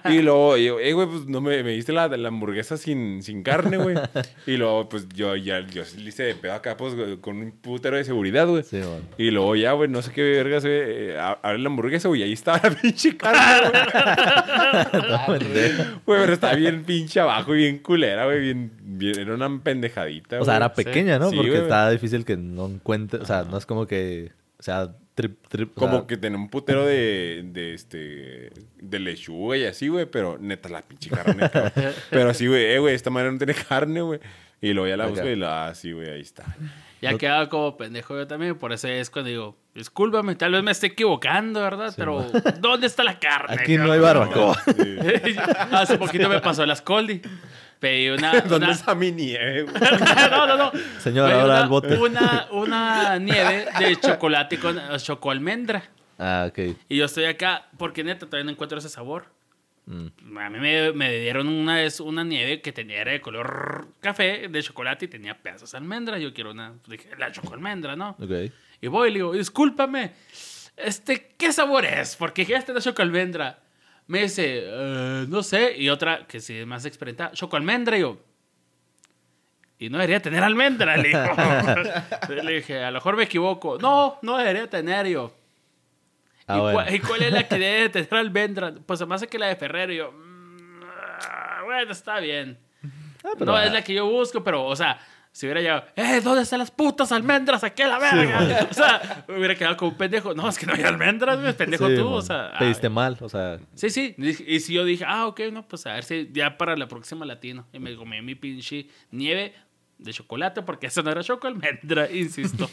Y luego, yo, eh, güey, pues no me, me diste la, la hamburguesa sin, sin carne, güey. Y luego, pues yo ya, yo le hice de pedo acá, pues, con un putero de seguridad, güey. Sí, man. Y luego ya, güey, no sé qué vergas, güey, eh, abre la hamburguesa, güey, ahí estaba la pinche carne, güey. Güey, pero está bien pinche abajo y bien culera, güey, bien, bien, era una pendejadita, O sea, güey. era pequeña, ¿no? Sí, Porque güey. está difícil que no encuentre. O sea, no es como que. O sea, trip, trip. o Como sea, que tenía un putero de, de este, de lechuga y así, güey, pero neta la pinche carne, cabrón. Pero así, güey, eh, güey, esta madre no tiene carne, güey. Y luego ya la busco y la, ah, sí, güey, ahí está. Ya quedaba como pendejo yo también, por eso es cuando digo, discúlpame, tal vez me esté equivocando, ¿verdad? Pero, ¿dónde está la carne? Aquí no hay barbacoa. Sí. Hace poquito me pasó las Coldi. Pedí una. ¿Dónde una- está mi nieve? no, no, no. Señor, Pedí ahora una, al bote. Una, una nieve de chocolate con choco almendra. Ah, ok. Y yo estoy acá porque neta todavía no encuentro ese sabor. Mm. A mí me, me dieron una vez una nieve que tenía era de color café, de chocolate y tenía pedazos de almendra. Yo quiero una, dije, la choco almendra, ¿no? Ok. Y voy y le digo, discúlpame, este, ¿qué sabor es? Porque ya está la choco almendra. Me dice, "Eh, no sé. Y otra, que sí es más experimentada, choco almendra. Y yo, y no debería tener almendra, le dije, a lo mejor me equivoco. No, no debería tener. Y yo, Ah, ¿Y, bueno. cuál, y cuál es la que debe tener almendra? Pues me hace que la de Ferrero. Y yo, "Mm, ah, bueno, está bien. Ah, pero no ah, es la que yo busco, pero, o sea, si hubiera llegado, ¡eh! ¿Dónde están las putas almendras? ¡Aquí a la verga! o sea, me hubiera quedado como un pendejo. No, es que no hay almendras, güey, pendejo sí, tú. mon. O sea, Pediste ah, mal, o sea. Sí, sí. Y si yo dije, ah, ok, no, pues a ver si ya para la próxima latino. Y me comí mi pinche nieve de chocolate, porque eso no era choco almendra, insisto.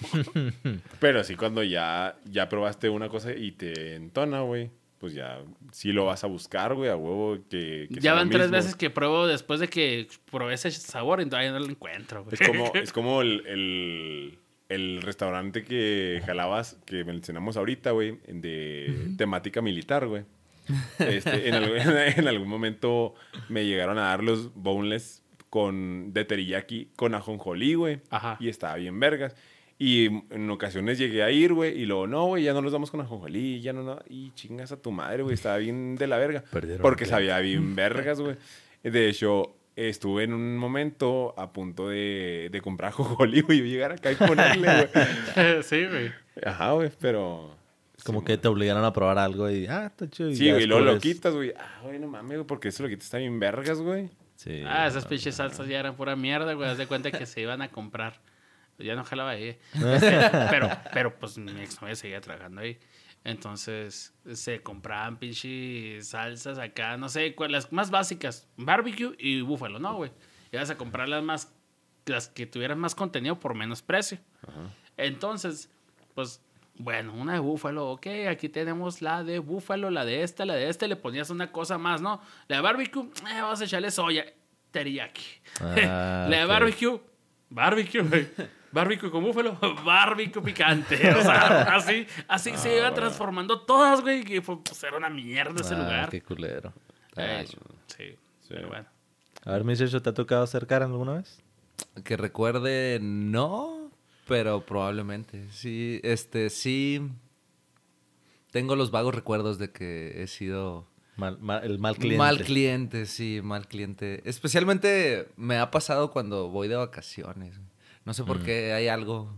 Pero sí, cuando ya, ya probaste una cosa y te entona, güey, pues ya sí lo vas a buscar, güey, a huevo que, que ya van tres mismo. veces que pruebo después de que probé ese sabor y todavía no lo encuentro. güey. Es como, es como el, el, el restaurante que jalabas, que mencionamos ahorita, güey, de temática militar, güey. Este, en, algún, en algún momento me llegaron a dar los boneless con, de teriyaki con ajonjolí, güey. Ajá. Y estaba bien vergas. Y en ocasiones llegué a ir, güey, y luego, no, güey, ya no los damos con ajonjolí, ya no, no. Y chingas a tu madre, güey, estaba bien de la verga. Perdieron Porque sabía bien vergas, güey. De hecho, estuve en un momento a punto de, de comprar ajonjolí, güey, y llegar acá y ponerle, güey. sí, güey. Ajá, güey, pero... Como sí, que te obligaron a probar algo y, ah, está chido. y Sí, güey, luego lo quitas, güey. Ah, güey, no mames, güey, porque eso lo quitas está bien vergas, güey. Sí. Ah, esas pinches salsas ya eran pura mierda, güey. Haz de cuenta que se iban a comprar. Ya no jalaba ahí. Pero, pero pues mi exnovia seguía trabajando ahí. Entonces se compraban pinches salsas acá, no sé, las más básicas, barbecue y búfalo, ¿no, güey? Ibas a comprar las más, las que tuvieran más contenido por menos precio. Entonces, pues, bueno, una de búfalo, ok, aquí tenemos la de búfalo, la de esta, la de esta, le ponías una cosa más, ¿no? La de barbecue, eh, vamos a echarle soya, teriyaki. Ah, la de barbecue, barbecue, güey. Barbecue con búfalo, barbecue picante. O sea, así, así se iba transformando todas, güey, que fue, pues, era una mierda ese Ah, lugar. Qué culero. Eh, sí, pero bueno. A ver, Misecho, ¿te ha tocado acercar alguna vez? Que recuerde, no, pero probablemente. Sí, este, sí. Tengo los vagos recuerdos de que he sido Mal- mal- el mal cliente. mal cliente, sí, mal cliente. Especialmente me ha pasado cuando voy de vacaciones. No sé por Mm. qué hay algo.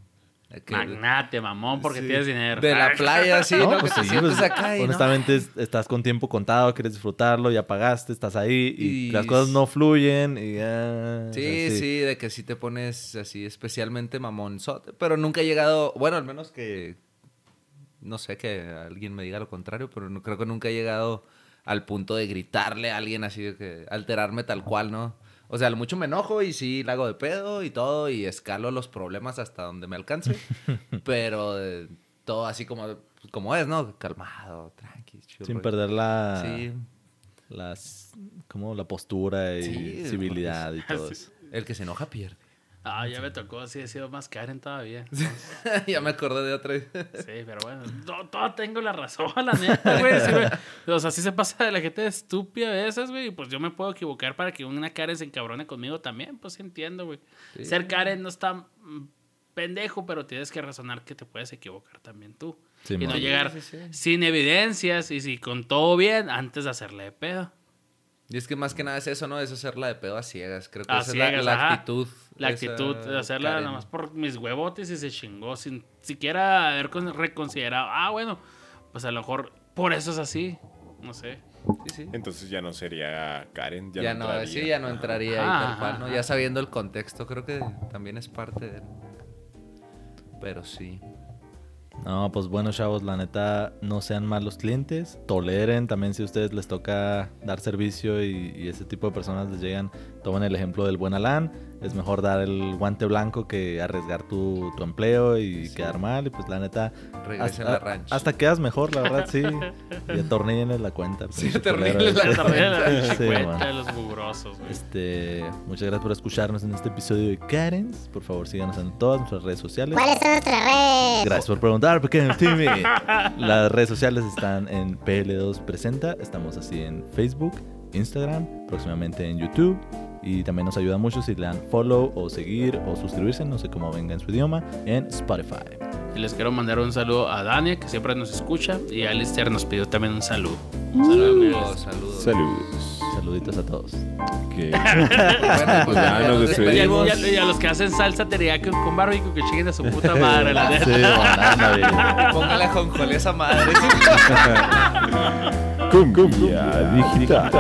que- Magnate, mamón, porque sí, tienes dinero. De la playa, sí, No, ¿no? pues que te sí, sientes pues, acá y no. honestamente es- estás con tiempo contado, quieres disfrutarlo, ya pagaste, estás ahí y, Y las cosas no fluyen y ya... Sí, sí, de que sí te pones así especialmente mamonzote, pero nunca he llegado, bueno, al menos que, no sé, que alguien me diga lo contrario, pero no, creo que nunca he llegado al punto de gritarle a alguien así, de que alterarme tal cual, ¿no? O sea, mucho me enojo y sí la hago de pedo y todo y escalo los problemas hasta donde me alcance, pero eh, todo así como, como es, ¿no? Calmado, tranqui, chido, Sin rollo. perder la... Sí, Las, como la postura y Sí, civilidad y todo eso. el que se enoja pierde. Ah, ya me tocó, así he sido más Karen todavía. ya me acordé de otra. Sí, pero bueno, todo, todo tengo la razón, la neta, güey. Sí, güey. o sea, sí se pasa de la gente estúpida a veces, güey. Y pues yo me puedo equivocar para que una Karen se encabrone conmigo también, pues sí entiendo, güey. Sí. Ser Karen no está mm, pendejo, pero tienes que razonar que te puedes equivocar también tú. Sí, y no llegar Sí, sí, sí. sin evidencias y si con todo bien antes de hacerle de pedo. Y es que más que nada es eso, ¿no? Es hacerla de pedo a ciegas. Creo que A esa es la, actitud. La actitud de hacerla Karen. nada más por mis huevotes y se chingó sin siquiera haber con- reconsiderado. Ah, bueno, pues a lo mejor por eso es así. No sé. Sí, sí. Entonces ya no sería Karen, ya, Ya, no, entraría. sí, ya no entraría ahí Ajá, tal cual, ¿no? ajá. Ya sabiendo el contexto, creo que también es parte de... Pero sí. No, pues bueno, chavos, la neta, no sean malos clientes. Toleren también si a ustedes les toca dar servicio y, y ese tipo de personas les llegan. Tomen el ejemplo del buen Alan. Es mejor dar el guante blanco que arriesgar tu, tu empleo y quedar mal. Y pues la neta, Regresen hasta, a la ranch. hasta quedas mejor, la verdad, sí. Y atornillenles la cuenta. Sí, atornillenles la la Sí, cuenta de los mugrosos, güey. Este, muchas gracias por escucharnos en este episodio de Karens. Por favor, síganos en todas nuestras redes sociales. ¿Cuáles son nuestras redes? Gracias por preguntar, pequeño Timmy. Las redes sociales están en PL2 Presenta. Estamos así en Facebook, Instagram, próximamente en YouTube. Y también nos ayuda mucho si le dan follow o seguir o suscribirse, no sé cómo venga en su idioma, en Spotify. Y les quiero mandar un saludo a Dania, que siempre nos escucha. Y Alistair nos pidió también un saludo. Saludos, saludos. Saludos. Saluditos a todos. Que- Bueno, pues Ya nos Y a, despedimos. y a- y a los que hacen salsa teriyaki con barbecue, que chinguen a su puta madre, la neta. Sí. Póngale jonjole a esa madre. Cumbia digital.